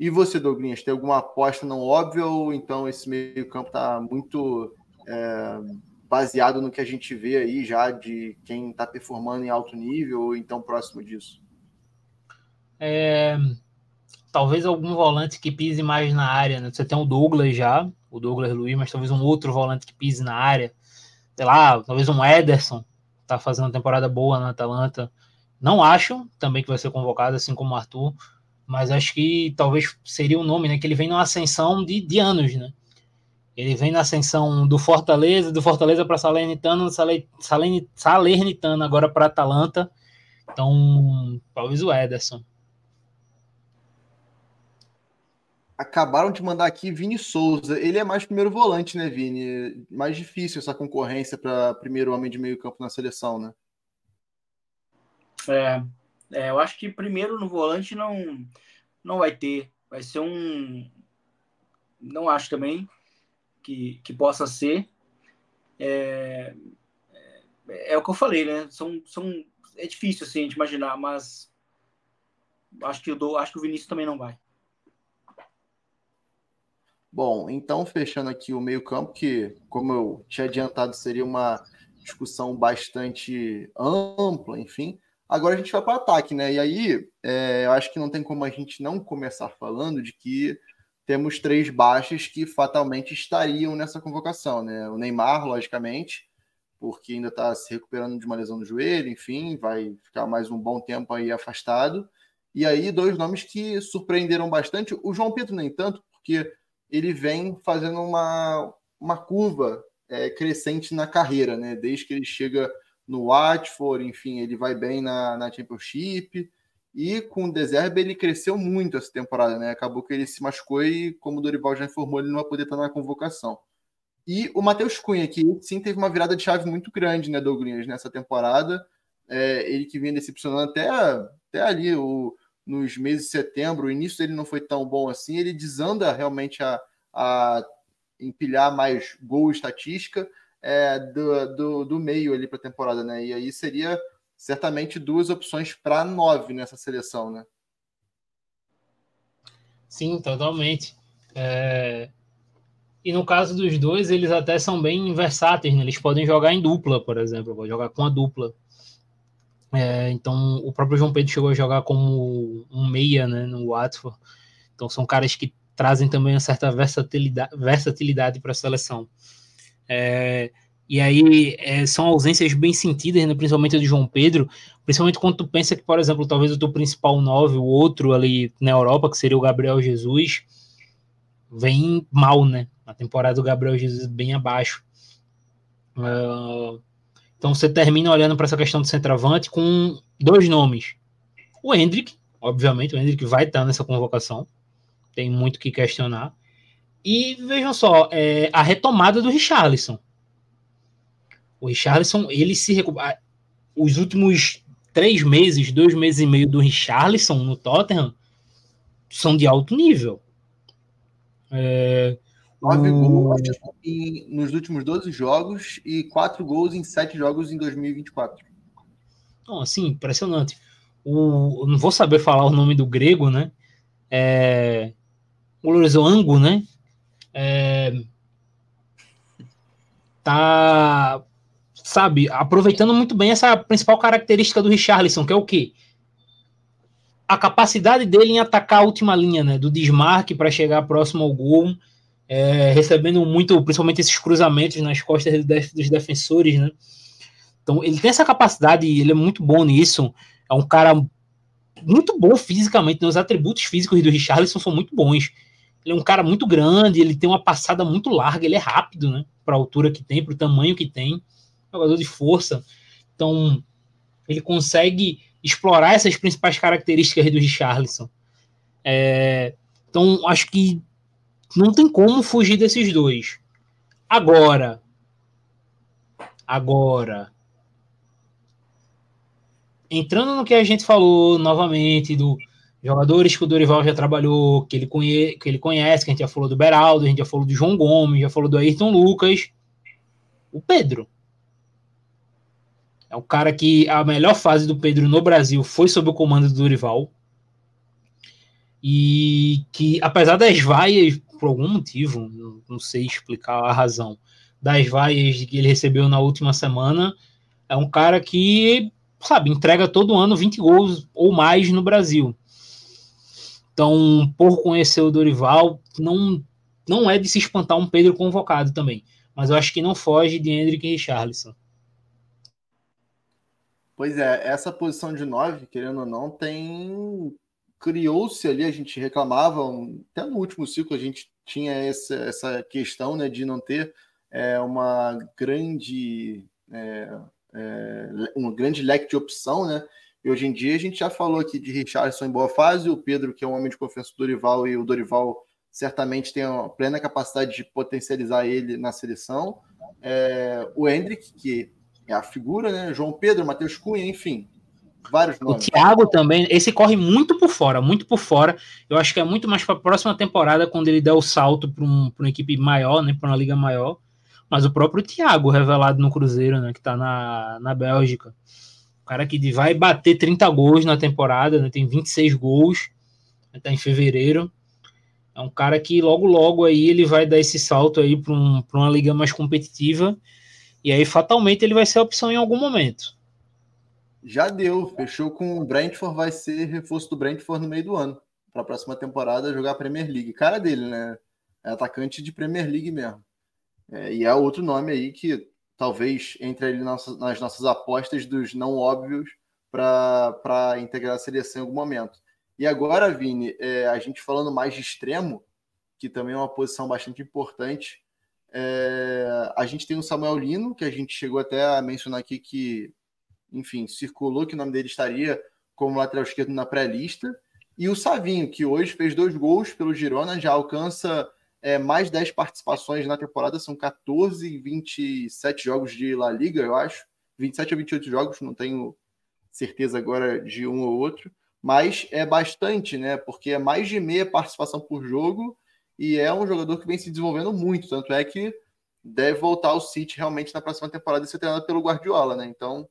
E você, Douglas, tem alguma aposta não óbvia ou então esse meio-campo está muito é, baseado no que a gente vê aí já de quem está performando em alto nível ou então próximo disso? É, talvez algum volante que pise mais na área. Né? Você tem o Douglas já, o Douglas Luiz, mas talvez um outro volante que pise na área. Sei lá, talvez um Ederson, tá fazendo uma temporada boa na Atalanta. Não acho também que vai ser convocado, assim como o Arthur, mas acho que talvez seria um nome, né? Que ele vem numa ascensão de, de anos, né? Ele vem na ascensão do Fortaleza, do Fortaleza para Salernitana, Salernitana agora para Atalanta. Então, talvez o Ederson. Acabaram de mandar aqui Vini Souza. Ele é mais primeiro volante, né, Vini? Mais difícil essa concorrência para primeiro homem de meio campo na seleção, né? É, é, eu acho que primeiro no volante não, não vai ter. Vai ser um. Não acho também que, que possa ser. É, é, é, o que eu falei, né? São, são, é difícil assim, a gente imaginar, mas acho que, eu dou, acho que o Vinícius também não vai. Bom, então fechando aqui o meio-campo, que, como eu tinha adiantado, seria uma discussão bastante ampla, enfim. Agora a gente vai para o ataque, né? E aí é, eu acho que não tem como a gente não começar falando de que temos três baixas que fatalmente estariam nessa convocação, né? O Neymar, logicamente, porque ainda está se recuperando de uma lesão no joelho, enfim, vai ficar mais um bom tempo aí afastado. E aí, dois nomes que surpreenderam bastante. O João Pedro, nem tanto, porque ele vem fazendo uma, uma curva é, crescente na carreira, né? Desde que ele chega no Watford, enfim, ele vai bem na, na Championship, e com o Deserbe ele cresceu muito essa temporada, né? Acabou que ele se machucou e, como o Dorival já informou, ele não vai poder estar na convocação. E o Matheus Cunha, que sim teve uma virada de chave muito grande, né, Douglas, nessa temporada. É, ele que vinha decepcionando até, até ali o, nos meses de setembro, o início dele não foi tão bom assim. Ele desanda realmente a, a empilhar mais gol estatística é, do, do, do meio ali para a temporada, né? E aí seria certamente duas opções para nove nessa seleção, né? Sim, totalmente. É... E no caso dos dois, eles até são bem versáteis, né? Eles podem jogar em dupla, por exemplo, pode jogar com a dupla. É, então, o próprio João Pedro chegou a jogar como um meia né, no Watford. Então, são caras que trazem também uma certa versatilidade, versatilidade para a seleção. É, e aí é, são ausências bem sentidas, né, principalmente do João Pedro, principalmente quando tu pensa que, por exemplo, talvez o teu principal nove, o outro ali na Europa, que seria o Gabriel Jesus, vem mal, né? A temporada do Gabriel Jesus bem abaixo. Uh, então você termina olhando para essa questão do centroavante com dois nomes. O Hendrick, obviamente, o Hendrick vai estar nessa convocação, tem muito que questionar. E vejam só, é, a retomada do Richarlison o Richarlison, ele se recupera. Os últimos três meses, dois meses e meio do Richarlison no Tottenham são de alto nível. É, Nove o... gols em, nos últimos 12 jogos e quatro gols em sete jogos em 2024. Então, assim, impressionante. O, não vou saber falar o nome do grego, né? É, o Lorenzo né? É, tá sabe, aproveitando muito bem essa principal característica do Richarlison, que é o quê? A capacidade dele em atacar a última linha, né, do desmarque para chegar próximo ao gol, é, recebendo muito, principalmente esses cruzamentos nas costas dos defensores, né? Então, ele tem essa capacidade, ele é muito bom nisso. É um cara muito bom fisicamente, né? os atributos físicos do Richarlison são muito bons. Ele é um cara muito grande, ele tem uma passada muito larga, ele é rápido, né? Para a altura que tem, para o tamanho que tem jogador de força. Então, ele consegue explorar essas principais características do Richarlison. É, então, acho que não tem como fugir desses dois. Agora, agora, entrando no que a gente falou novamente do jogadores que o Dorival já trabalhou, que ele, conhe que ele conhece, que a gente já falou do Beraldo, a gente já falou do João Gomes, já falou do Ayrton Lucas, O Pedro. É o cara que a melhor fase do Pedro no Brasil foi sob o comando do Dorival. E que, apesar das vaias, por algum motivo, não sei explicar a razão, das vaias que ele recebeu na última semana, é um cara que, sabe, entrega todo ano 20 gols ou mais no Brasil. Então, por conhecer o Dorival, não, não é de se espantar um Pedro convocado também. Mas eu acho que não foge de Hendrick e Richarlison. Pois é, essa posição de nove, querendo ou não, tem. Criou-se ali, a gente reclamava, até no último ciclo a gente tinha essa, essa questão né, de não ter é, uma grande. É, é, um grande leque de opção, né? E hoje em dia a gente já falou aqui de Richardson em boa fase, o Pedro, que é um homem de confiança do Dorival, e o Dorival certamente tem a plena capacidade de potencializar ele na seleção. É, o Hendrick, que é a figura, né? João Pedro, Matheus Cunha, enfim. Vários nomes. O Thiago também, esse corre muito por fora, muito por fora. Eu acho que é muito mais para a próxima temporada, quando ele der o salto para um, uma equipe maior, né? Para uma liga maior. Mas o próprio Thiago, revelado no Cruzeiro, né? Que está na, na Bélgica. O cara que vai bater 30 gols na temporada, né? Tem 26 gols. Está em fevereiro. É um cara que logo, logo aí ele vai dar esse salto aí para um, uma liga mais competitiva e aí, fatalmente, ele vai ser a opção em algum momento. Já deu, fechou com o Brentford, vai ser reforço do Brentford no meio do ano. Para a próxima temporada jogar a Premier League. Cara dele, né? É atacante de Premier League mesmo. É, e é outro nome aí que talvez entre ali nas, nas nossas apostas dos não óbvios para integrar a seleção em algum momento. E agora, Vini, é, a gente falando mais de extremo, que também é uma posição bastante importante, é, a gente tem o Samuel Lino, que a gente chegou até a mencionar aqui que, enfim, circulou que o nome dele estaria como lateral esquerdo na pré-lista. E o Savinho, que hoje fez dois gols pelo Girona, já alcança é, mais 10 participações na temporada, são 14 e 27 jogos de La Liga, eu acho. 27 a 28 jogos, não tenho certeza agora de um ou outro. Mas é bastante, né? Porque é mais de meia participação por jogo e é um jogador que vem se desenvolvendo muito, tanto é que deve voltar ao City realmente na próxima temporada e ser treinado pelo Guardiola, né? Então,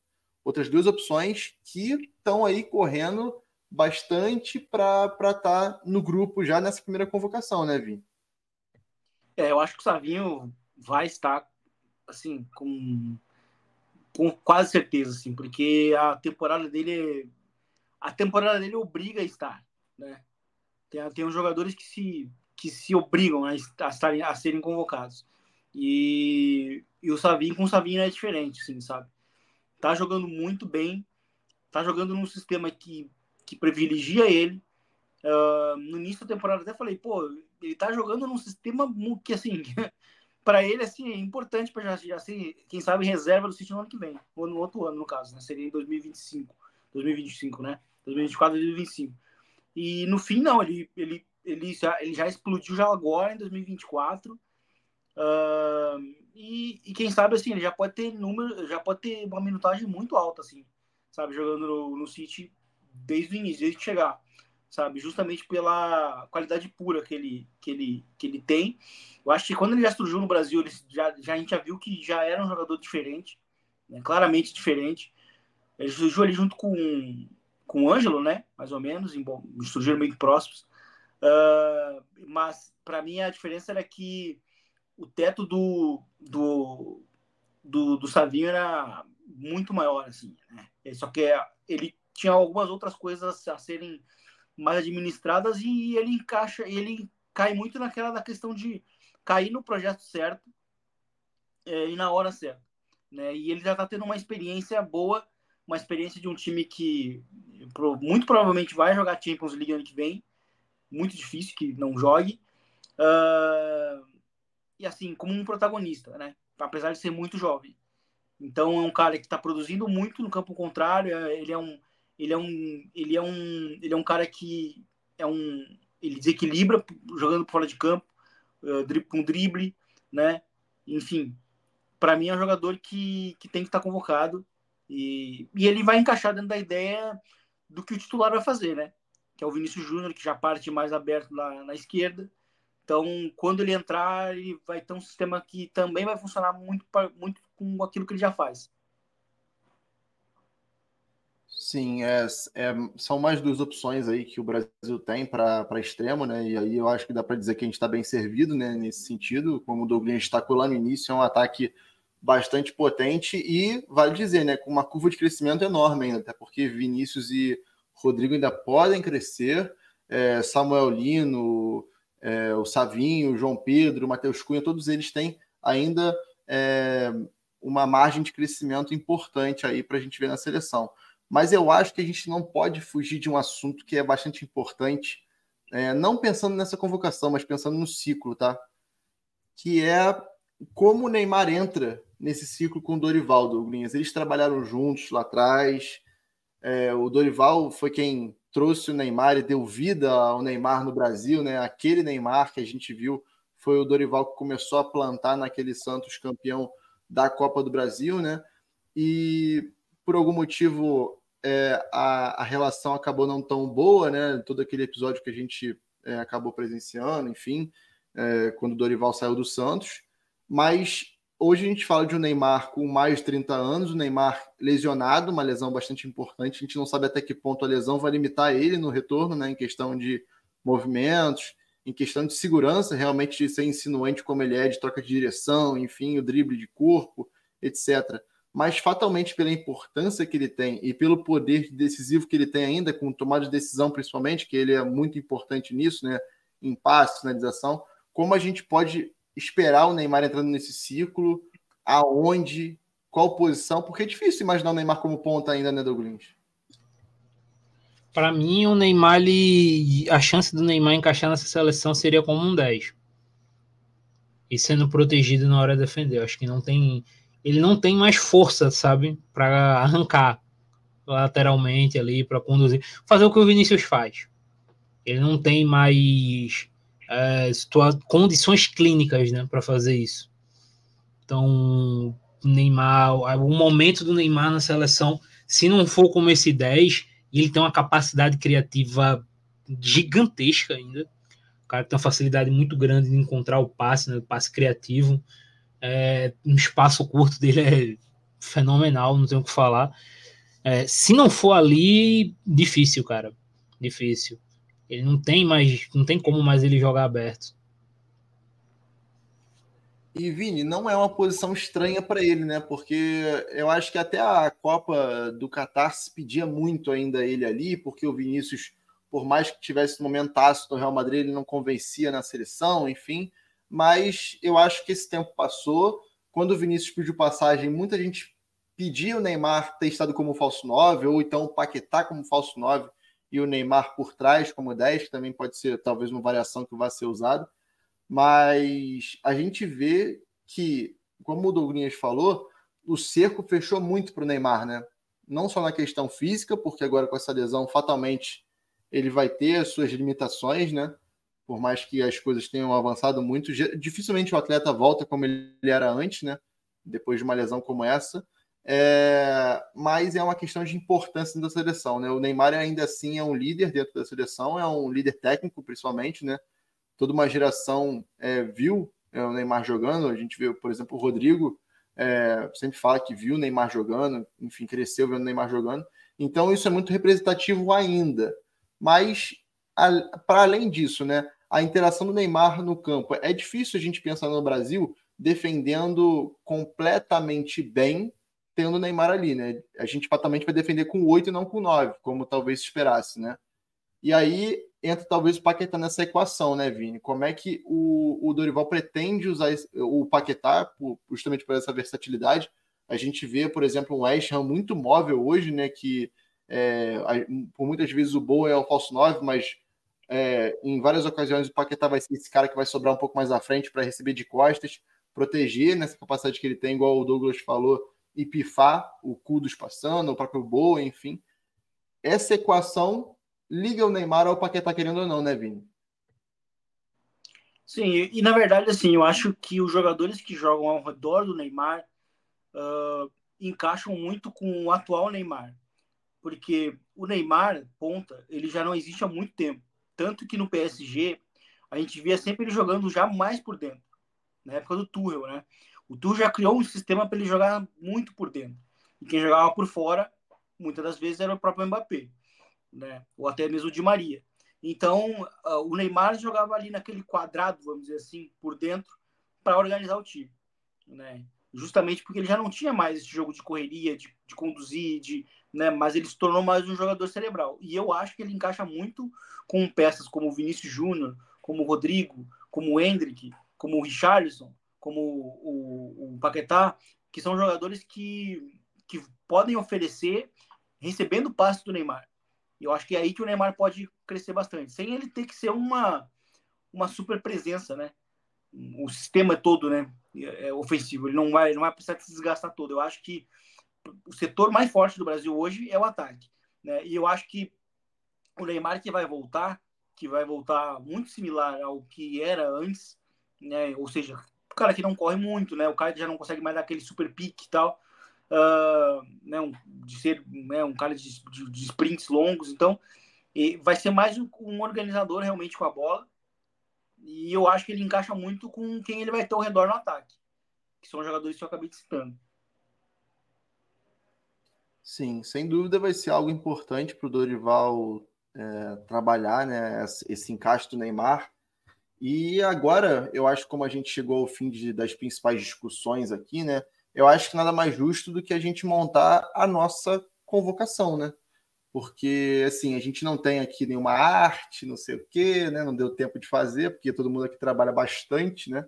outras duas opções que estão aí correndo bastante para estar tá no grupo já nessa primeira convocação, né, Vi? É, eu acho que o Savinho vai estar assim com, com quase certeza, assim, porque a temporada dele a temporada dele obriga a estar, né? Tem, tem uns jogadores que se que se obrigam a, a, estarem, a serem convocados. E, e o Savinho com o Savinho é diferente, assim, sabe? Tá jogando muito bem, tá jogando num sistema que, que privilegia ele. Uh, no início da temporada até falei, pô, ele tá jogando num sistema que, assim, para ele, assim, é importante para já, ser, quem sabe, reserva do City no ano que vem, ou no outro ano, no caso, né? Seria em 2025, 2025, né? 2024, 2025. E no fim, não, ele, ele ele já, ele já explodiu já agora em 2024. Uh, e, e, quem sabe assim, ele já pode ter número, já pode ter uma minutagem muito alta, assim, sabe, jogando no, no City desde o início, desde que chegar, sabe, justamente pela qualidade pura que ele, que ele, que ele tem. Eu acho que quando ele já surgiu no Brasil, ele já, já a gente já viu que já era um jogador diferente, né, claramente diferente. Ele surgiu ali junto com, com o Ângelo, né, mais ou menos, em, bom, surgiram meio próximos. Uh, mas para mim a diferença era que o teto do, do, do, do Savinho era muito maior, assim, né? Só que ele tinha algumas outras coisas a serem mais administradas e ele encaixa, ele cai muito naquela da questão de cair no projeto certo é, e na hora certa, né? E ele já está tendo uma experiência boa, uma experiência de um time que muito provavelmente vai jogar Champions League ano que vem, muito difícil que não jogue. Uh, e assim, como um protagonista, né? Apesar de ser muito jovem. Então é um cara que está produzindo muito no campo contrário. É, ele é um, ele é um, ele é um, ele é um cara que é um, ele desequilibra jogando fora de campo, uh, com drible, né? Enfim, para mim é um jogador que, que tem que estar tá convocado e, e ele vai encaixar dentro da ideia do que o titular vai fazer, né? que é o Vinícius Júnior, que já parte mais aberto lá na esquerda. Então, quando ele entrar, ele vai ter um sistema que também vai funcionar muito, muito com aquilo que ele já faz. Sim, é, é, são mais duas opções aí que o Brasil tem para extremo, né? E aí eu acho que dá para dizer que a gente está bem servido né, nesse sentido. Como o Douglas destacou lá no início, é um ataque bastante potente e, vale dizer, né, com uma curva de crescimento enorme ainda, até porque Vinícius e Rodrigo ainda podem crescer. É, Samuel Lino, é, o Savinho, o João Pedro, o Matheus Cunha, todos eles têm ainda é, uma margem de crescimento importante aí para a gente ver na seleção mas eu acho que a gente não pode fugir de um assunto que é bastante importante, é, não pensando nessa convocação, mas pensando no ciclo, tá? Que é como o Neymar entra nesse ciclo com o Dorival, Douglas. Eles trabalharam juntos lá atrás. É, o Dorival foi quem trouxe o Neymar e deu vida ao Neymar no Brasil, né? Aquele Neymar que a gente viu foi o Dorival que começou a plantar naquele Santos campeão da Copa do Brasil, né? E por algum motivo é, a, a, relação acabou não tão boa, né? Todo aquele episódio que a gente é, acabou presenciando, enfim, é, quando o Dorival saiu do Santos. Mas hoje a gente fala de um Neymar com mais de 30 anos, o Neymar lesionado, uma lesão bastante importante. A gente não sabe até que ponto a lesão vai limitar ele no retorno, né? Em questão de movimentos, em questão de segurança, realmente de ser insinuante como ele é, de troca de direção, enfim, o drible de corpo, etc mas fatalmente pela importância que ele tem e pelo poder decisivo que ele tem ainda, com tomada de decisão principalmente, que ele é muito importante nisso, né? Em passe, finalização, como a gente pode esperar o Neymar entrando nesse ciclo, aonde, qual posição, porque é difícil imaginar o Neymar como ponta ainda, né, Douglas? Para mim, o Neymar, ele, a chance do Neymar encaixar nessa seleção seria como um 10. E sendo protegido na hora de defender. Eu acho que não tem ele não tem mais força, sabe, para arrancar lateralmente ali, para conduzir, fazer o que o Vinícius faz. Ele não tem mais é, condições clínicas, né, para fazer isso. Então, o Neymar, o momento do Neymar na seleção, se não for como esse 10, ele tem uma capacidade criativa gigantesca ainda. O cara tem uma facilidade muito grande de encontrar o passe, né, o passe criativo é, um espaço curto dele é fenomenal, não tenho o que falar. É, se não for ali, difícil, cara. Difícil. Ele não tem mais, não tem como mais ele jogar aberto. E Vini, não é uma posição estranha para ele, né? Porque eu acho que até a Copa do Catar se pedia muito ainda ele ali, porque o Vinícius, por mais que tivesse um momentaço no Real Madrid, ele não convencia na seleção, enfim mas eu acho que esse tempo passou. Quando o Vinícius pediu passagem, muita gente pedia o Neymar ter estado como falso 9, ou então o Paquetá como falso 9 e o Neymar por trás como 10, que também pode ser talvez uma variação que vai ser usada. Mas a gente vê que, como o Douglas falou, o cerco fechou muito para o Neymar, né? Não só na questão física, porque agora com essa lesão, fatalmente ele vai ter as suas limitações, né? por mais que as coisas tenham avançado muito, dificilmente o atleta volta como ele era antes, né? Depois de uma lesão como essa. É, mas é uma questão de importância da seleção, né? O Neymar ainda assim é um líder dentro da seleção, é um líder técnico, principalmente, né? Toda uma geração é, viu é, o Neymar jogando. A gente vê, por exemplo, o Rodrigo é, sempre fala que viu o Neymar jogando, enfim, cresceu vendo o Neymar jogando. Então isso é muito representativo ainda. Mas para além disso, né? a interação do Neymar no campo. É difícil a gente pensar no Brasil defendendo completamente bem, tendo o Neymar ali, né? A gente fatalmente vai defender com 8 e não com 9, como talvez se esperasse, né? E aí entra talvez o Paquetá nessa equação, né, Vini? Como é que o, o Dorival pretende usar esse, o Paquetá justamente por essa versatilidade? A gente vê, por exemplo, um West Ham muito móvel hoje, né? Que é, por muitas vezes o Boa é o falso 9, mas é, em várias ocasiões, o Paquetá vai ser esse cara que vai sobrar um pouco mais à frente para receber de costas, proteger nessa capacidade que ele tem, igual o Douglas falou, e pifar o Kudos passando, o próprio Boa, enfim. Essa equação liga o Neymar ao Paquetá querendo ou não, né, Vini? Sim, e, e na verdade, assim, eu acho que os jogadores que jogam ao redor do Neymar uh, encaixam muito com o atual Neymar. Porque o Neymar, ponta, ele já não existe há muito tempo. Tanto que no PSG a gente via sempre ele jogando já mais por dentro, na época do Tuchel, né? O Tuchel já criou um sistema para ele jogar muito por dentro. E quem jogava por fora, muitas das vezes, era o próprio Mbappé, né? Ou até mesmo o Di Maria. Então, uh, o Neymar jogava ali naquele quadrado, vamos dizer assim, por dentro, para organizar o time, né? Justamente porque ele já não tinha mais esse jogo de correria, de, de conduzir, de, né? Mas ele se tornou mais um jogador cerebral. E eu acho que ele encaixa muito com peças como o Vinícius Júnior, como o Rodrigo, como o Hendrick, como o Richarlison, como o, o Paquetá, que são jogadores que, que podem oferecer recebendo passe do Neymar. Eu acho que é aí que o Neymar pode crescer bastante, sem ele ter que ser uma, uma super presença, né? O sistema todo, né? É ofensivo. Ele não vai, não vai precisar se desgastar todo. Eu acho que o setor mais forte do Brasil hoje é o ataque, né? E eu acho que o Neymar que vai voltar, que vai voltar muito similar ao que era antes, né? Ou seja, o cara que não corre muito, né? O cara que já não consegue mais dar aquele super pique e tal uh, né, um, de ser né, um cara de, de, de, sprints longos. Então, vai ser mais um, um, organizador realmente com a bola. E eu acho que ele encaixa muito com quem ele vai ter ao redor no ataque, que são os jogadores que eu acabei citando. Sim, sem dúvida vai ser algo importante para o Dorival é, trabalhar né, esse encaixe do Neymar. E agora, eu acho que como a gente chegou ao fim de, das principais discussões aqui, né? eu acho que nada mais justo do que a gente montar a nossa convocação, né? Porque, assim, a gente não tem aqui nenhuma arte, não sei o quê, né? Não deu tempo de fazer, porque todo mundo aqui trabalha bastante, né?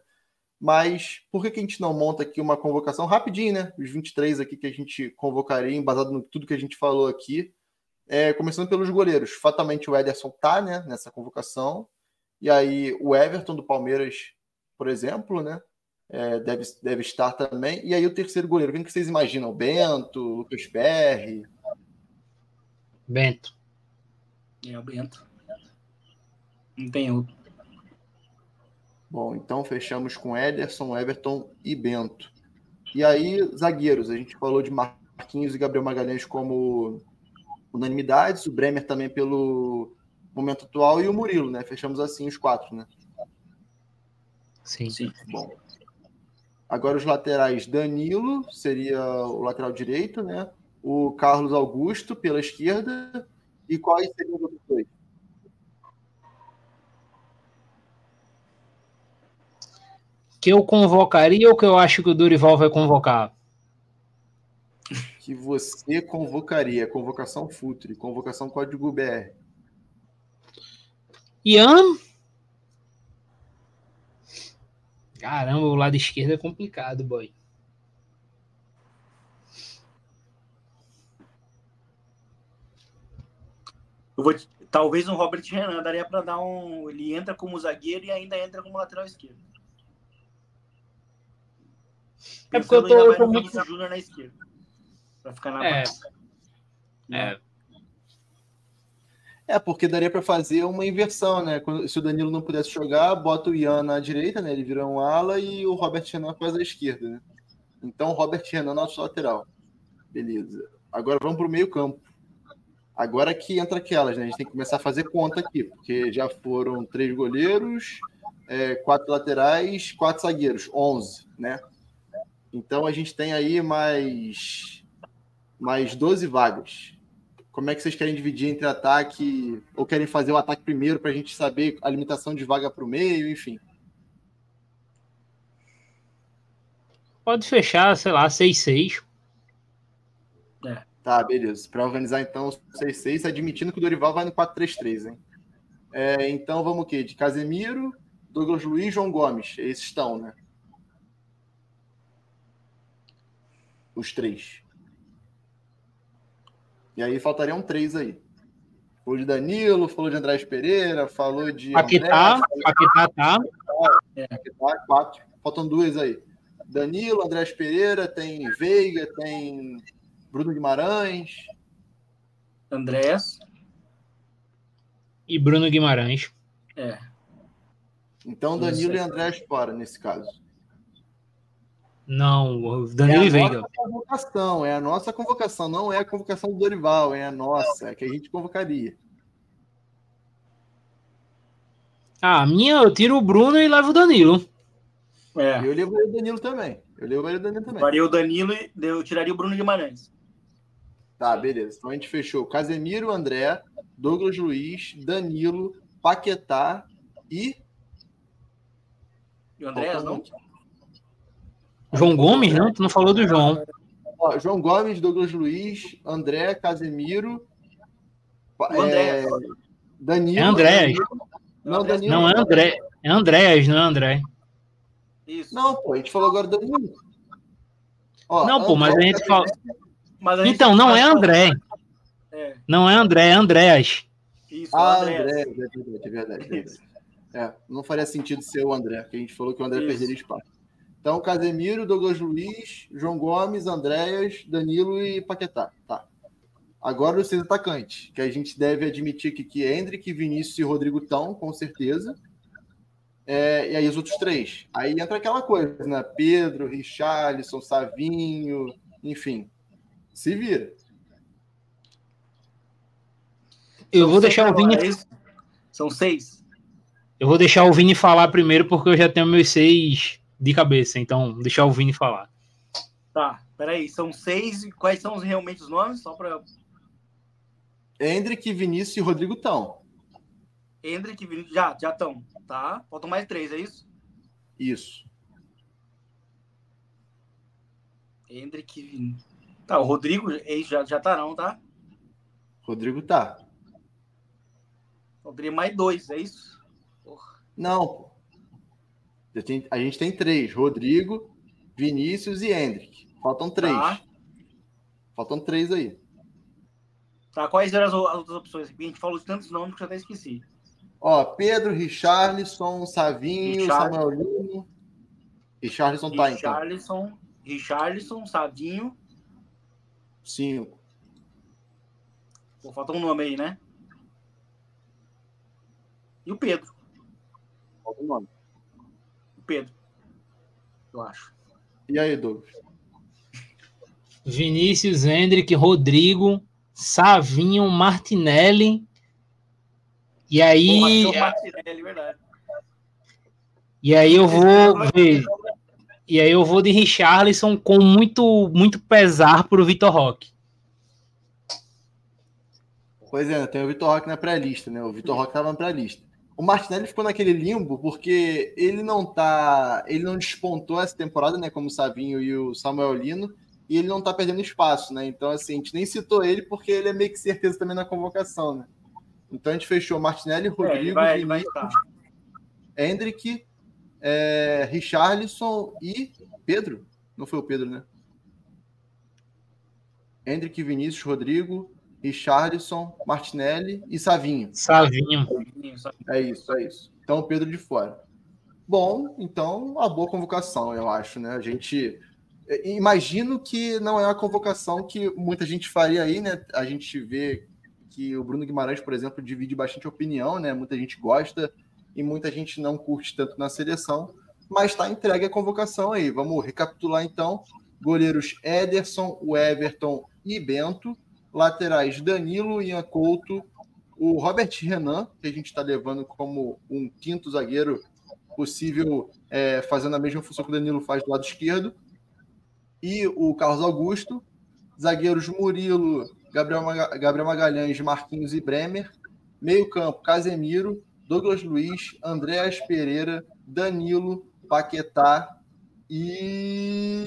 Mas por que, que a gente não monta aqui uma convocação rapidinho, né? Os 23 aqui que a gente convocaria, embasado no tudo que a gente falou aqui. É, começando pelos goleiros. Fatalmente o Ederson tá, né? Nessa convocação. E aí o Everton do Palmeiras, por exemplo, né? é, deve, deve estar também. E aí o terceiro goleiro, quem que vocês imaginam? Bento, Lucas Perry? Bento. É o Bento. Não tem outro. Bom, então fechamos com Ederson, Everton e Bento. E aí, zagueiros, a gente falou de Marquinhos e Gabriel Magalhães como unanimidades, o Bremer também pelo momento atual e o Murilo, né? Fechamos assim os quatro, né? Sim. Sim. Bom, Agora os laterais, Danilo seria o lateral direito, né? O Carlos Augusto pela esquerda. E quais seriam os outros dois? Que eu convocaria ou que eu acho que o Durival vai convocar? Que você convocaria. Convocação Futre, convocação código BR. Ian Caramba, o lado esquerdo é complicado, boy. Eu vou, talvez um Robert Renan daria para dar um. Ele entra como zagueiro e ainda entra como lateral esquerdo. É porque eu tô, eu tô muito. Júnior na esquerda. Pra ficar na é. É. É, porque daria para fazer uma inversão, né? se o Danilo não pudesse jogar, bota o Ian na direita, né? Ele vira um ala e o Robert Renan faz a esquerda, né? Então, Robert Renan nosso lateral. Beleza. Agora vamos para o meio-campo. Agora que entra aquelas, né? A gente tem que começar a fazer conta aqui, porque já foram três goleiros, é, quatro laterais, quatro zagueiros, onze, né? Então a gente tem aí mais mais 12 vagas. Como é que vocês querem dividir entre ataque ou querem fazer o ataque primeiro para a gente saber a limitação de vaga para o meio, enfim? Pode fechar, sei lá, 6-6. É. Tá, beleza. Para organizar então 6-6, admitindo que o Dorival vai no 4-3-3, hein? É, então vamos o quê? De Casemiro, Douglas Luiz, João Gomes. Esses estão, né? Os três. E aí faltariam três aí. Falou de Danilo, falou de Andrés Pereira, falou de. Paquetá, Paquetá tá. Paquetá, quatro. Faltam duas aí. Danilo, Andrés Pereira, tem Veiga, tem Bruno Guimarães. Andrés. E Bruno Guimarães. É. Então Danilo e Andrés fora nesse caso. Não, o Danilo é e Veiga. Convocação, é a nossa convocação, não é a convocação do Dorival, é a nossa, é que a gente convocaria. Ah, a minha eu tiro o Bruno e levo o Danilo. É. Eu levo o Danilo também. Eu levaria o Danilo também. Faria o Danilo e eu tiraria o Bruno Guimarães. Tá, beleza. Então a gente fechou Casemiro, André, Douglas Luiz, Danilo, Paquetá e. E o André, não? João Gomes, não? Tu não falou do João. Ó, João Gomes, Douglas Luiz, André, Casemiro. O André. é, Danilo. É Andréas. Não, Danilo. Não é André. É Andréas, não é André. Isso. Não, pô, a gente falou agora do Danilo. Ó, Não, pô, mas a gente fala. Mas a gente- Então, não é André. É, Não é André, é Andréas. Ah, isso, o André, André. é verdade, é verdade. é verdade. É, não faria sentido ser o André, porque a gente falou que o André Isso. perderia espaço. Então, Casemiro, Douglas Luiz, João Gomes, Andréas, Danilo e Paquetá. Tá. Agora os seis atacantes, que a gente deve admitir que, que Hendrick, Vinícius e Rodrigo estão, com certeza. É, e aí os outros três. Aí entra aquela coisa, né? Pedro, Richarlison, Savinho, enfim. Se vira. Eu São vou deixar o Vini. é? São seis. Eu vou deixar o Vini falar primeiro, porque eu já tenho meus seis de cabeça. Então, deixar o Vini falar. Tá, peraí. São seis. e Quais são realmente os nomes? Só para Hendrick, Vinícius e Rodrigo estão. Hendrick, Vinícius. Já, já estão. Tá. Faltam mais três, é isso? Isso. Hendrick, Vinícius. Tá, o Rodrigo já, já tá não, tá? Rodrigo tá. Faltaria mais dois, é isso? Porra. Não, tenho- A gente tem três: Rodrigo, Vinícius e Hendrick. Faltam três. Tá. Faltam três aí. Tá, quais eram as, as outras opções? A gente falou de tantos nomes que eu até esqueci. Ó, Pedro, Richarlison, Savinho, Richar- Samuel Lino. Richarlison tá, então. Richarlison, Richarlison, Savinho. Cinco. Pô, falta um nome aí, né? E o Pedro. Falta o nome. O Pedro. Eu acho. E aí, Douglas? Vinícius, Hendrick, Rodrigo, Savinho, Martinelli. E aí, Porra, Martinelli, verdade. e aí eu vou ver. E aí eu vou de Richarlison com muito, muito pesar pro Vitor Roque. Pois é, tem o Vitor Roque na pré-lista, né? O Vitor Roque tava na pré-lista. O Martinelli ficou naquele limbo porque ele não tá. Ele não despontou essa temporada, né? Como o Savinho e o Samuel Lino, e ele não tá perdendo espaço, né? Então, assim, a gente nem citou ele porque ele é meio que certeza também na convocação, né? Então a gente fechou Martinelli, É, Rodrigo, vai, ele vai Vinícius, estar. Hendrick, é, Richarlison e Pedro. Não foi o Pedro, né? Hendrick, Vinícius, Rodrigo, Richarlison, Martinelli e Savinho. Savinho. É isso, é isso. Então, o Pedro de fora. Bom, então, uma boa convocação, eu acho, né? A gente. eh, Imagino que não é uma convocação que muita gente faria aí, né? A gente vê que o Bruno Guimarães, por exemplo, divide bastante opinião, né? Muita gente gosta e muita gente não curte tanto na seleção, mas está entregue a convocação aí. Vamos recapitular então. Goleiros Ederson, o Everton e Bento. Laterais Danilo, Ian Couto, o Robert Renan, que a gente está levando como um quinto zagueiro possível, é, fazendo a mesma função que o Danilo faz do lado esquerdo, e o Carlos Augusto, zagueiros Murilo, Gabriel, Gabriel Magalhães, Marquinhos e Bremer, meio campo Casemiro, Douglas Luiz, Andréas Pereira, Danilo, Paquetá e...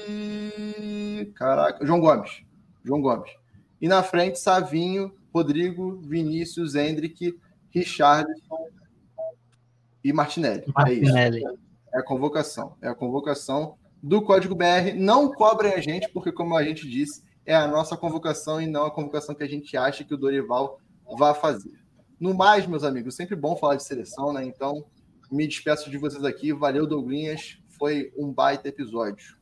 Caraca, João Gomes. João Gomes. E na frente, Savinho, Rodrigo, Vinícius, Hendrick, Richardson e Martinelli. É isso. Martinelli. É a convocação. É a convocação do Código BR. Não cobrem a gente, porque, como a gente disse, é a nossa convocação e não a convocação que a gente acha que o Dorival vai fazer. No mais, meus amigos, sempre bom falar de seleção, né? Então, me despeço de vocês aqui. Valeu, Douglinhas. Foi um baita episódio.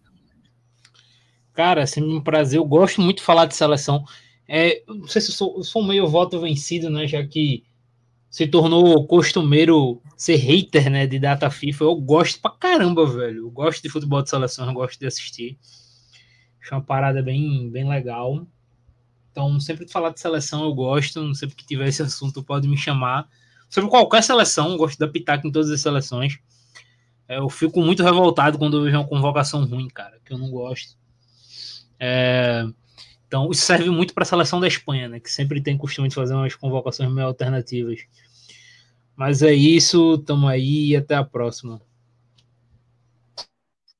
Cara, sempre um prazer. Eu gosto muito de falar de seleção. É, não sei se sou, sou meio voto vencido, né? Já que se tornou costumeiro ser hater, né? De data FIFA. Eu gosto pra caramba, velho. Eu gosto de futebol de seleção, eu gosto de assistir. Acho uma parada bem, bem legal. Então, sempre que falar de seleção eu gosto. Sempre que tiver esse assunto, pode me chamar. Sobre qualquer seleção, gosto da pitaca em todas as seleções. É, eu fico muito revoltado quando eu vejo uma convocação ruim, cara, que eu não gosto. É, então, isso serve muito para a seleção da Espanha, né, que sempre tem costume de fazer umas convocações meio alternativas. Mas é isso, tamo aí e até a próxima.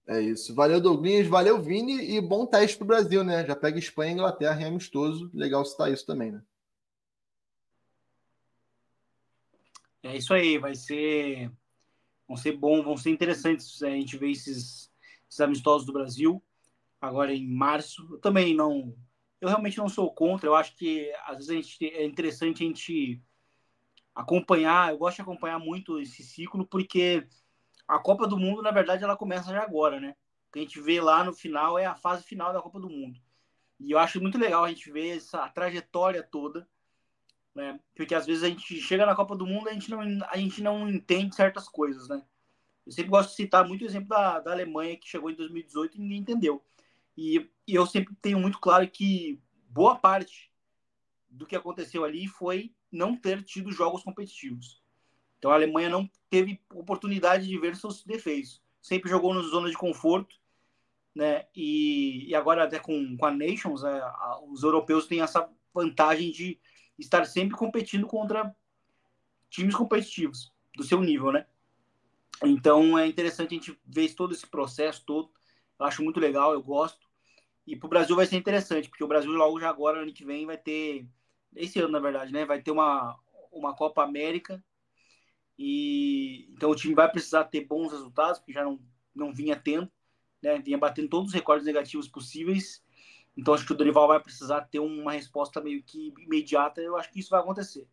É isso. Valeu, Douglas. Valeu, Vini. E bom teste para o Brasil, né? Já pega Espanha e Inglaterra em amistoso. Legal citar isso também, né? É isso aí. Vai ser. Vão ser bom, vão ser interessantes a gente ver esses, esses amistosos do Brasil agora em março. Eu também não. Eu realmente não sou contra. Eu acho que às vezes gente, é interessante a gente acompanhar. Eu gosto de acompanhar muito esse ciclo porque a Copa do Mundo, na verdade, ela começa já agora, né? O que a gente vê lá no final é a fase final da Copa do Mundo. E eu acho muito legal a gente ver essa trajetória toda, né? Porque às vezes a gente chega na Copa do Mundo e a gente não, a gente não entende certas coisas, né? Eu sempre gosto de citar muito o exemplo da, da Alemanha, que chegou em 2018 e ninguém entendeu. E, e eu sempre tenho muito claro que boa parte do que aconteceu ali foi não ter tido jogos competitivos. Então a Alemanha não teve oportunidade de ver seus defeitos. Sempre jogou na zona de conforto, né? E, e agora até com, com a Nations, é, a, os europeus têm essa vantagem de estar sempre competindo contra times competitivos do seu nível, né? Então é interessante a gente ver todo esse processo todo. Eu acho muito legal, eu gosto. E para o Brasil vai ser interessante, porque o Brasil logo já agora, ano que vem, vai ter, esse ano na verdade, né? Vai ter uma, uma Copa América e então o time vai precisar ter bons resultados, porque já não, não vinha tendo, né? Vinha batendo todos os recordes negativos possíveis. Então acho que o Dorival vai precisar ter uma resposta meio que imediata. Eu acho que isso vai acontecer.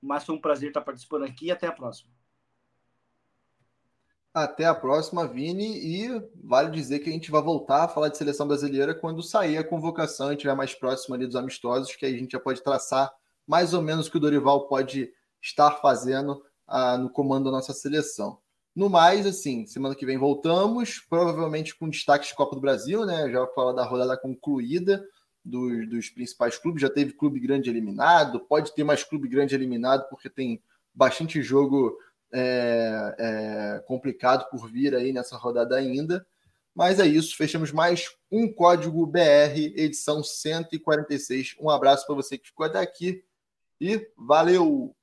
Mas foi um prazer estar participando aqui e até a próxima. Até a próxima, Vini. E vale dizer que a gente vai voltar a falar de seleção brasileira quando sair a convocação e estiver mais próximo ali dos amistosos, que aí a gente já pode traçar mais ou menos o que o Dorival pode estar fazendo ah, no comando da nossa seleção. No mais, assim, semana que vem voltamos, provavelmente com destaque de Copa do Brasil, né? Já falar da rodada concluída dos, dos principais clubes. Já teve clube grande eliminado, pode ter mais clube grande eliminado, porque tem bastante jogo é, é, complicado por vir aí nessa rodada ainda. Mas é isso, fechamos mais um Código BR, edição 146. Um abraço para você que ficou até aqui e valeu!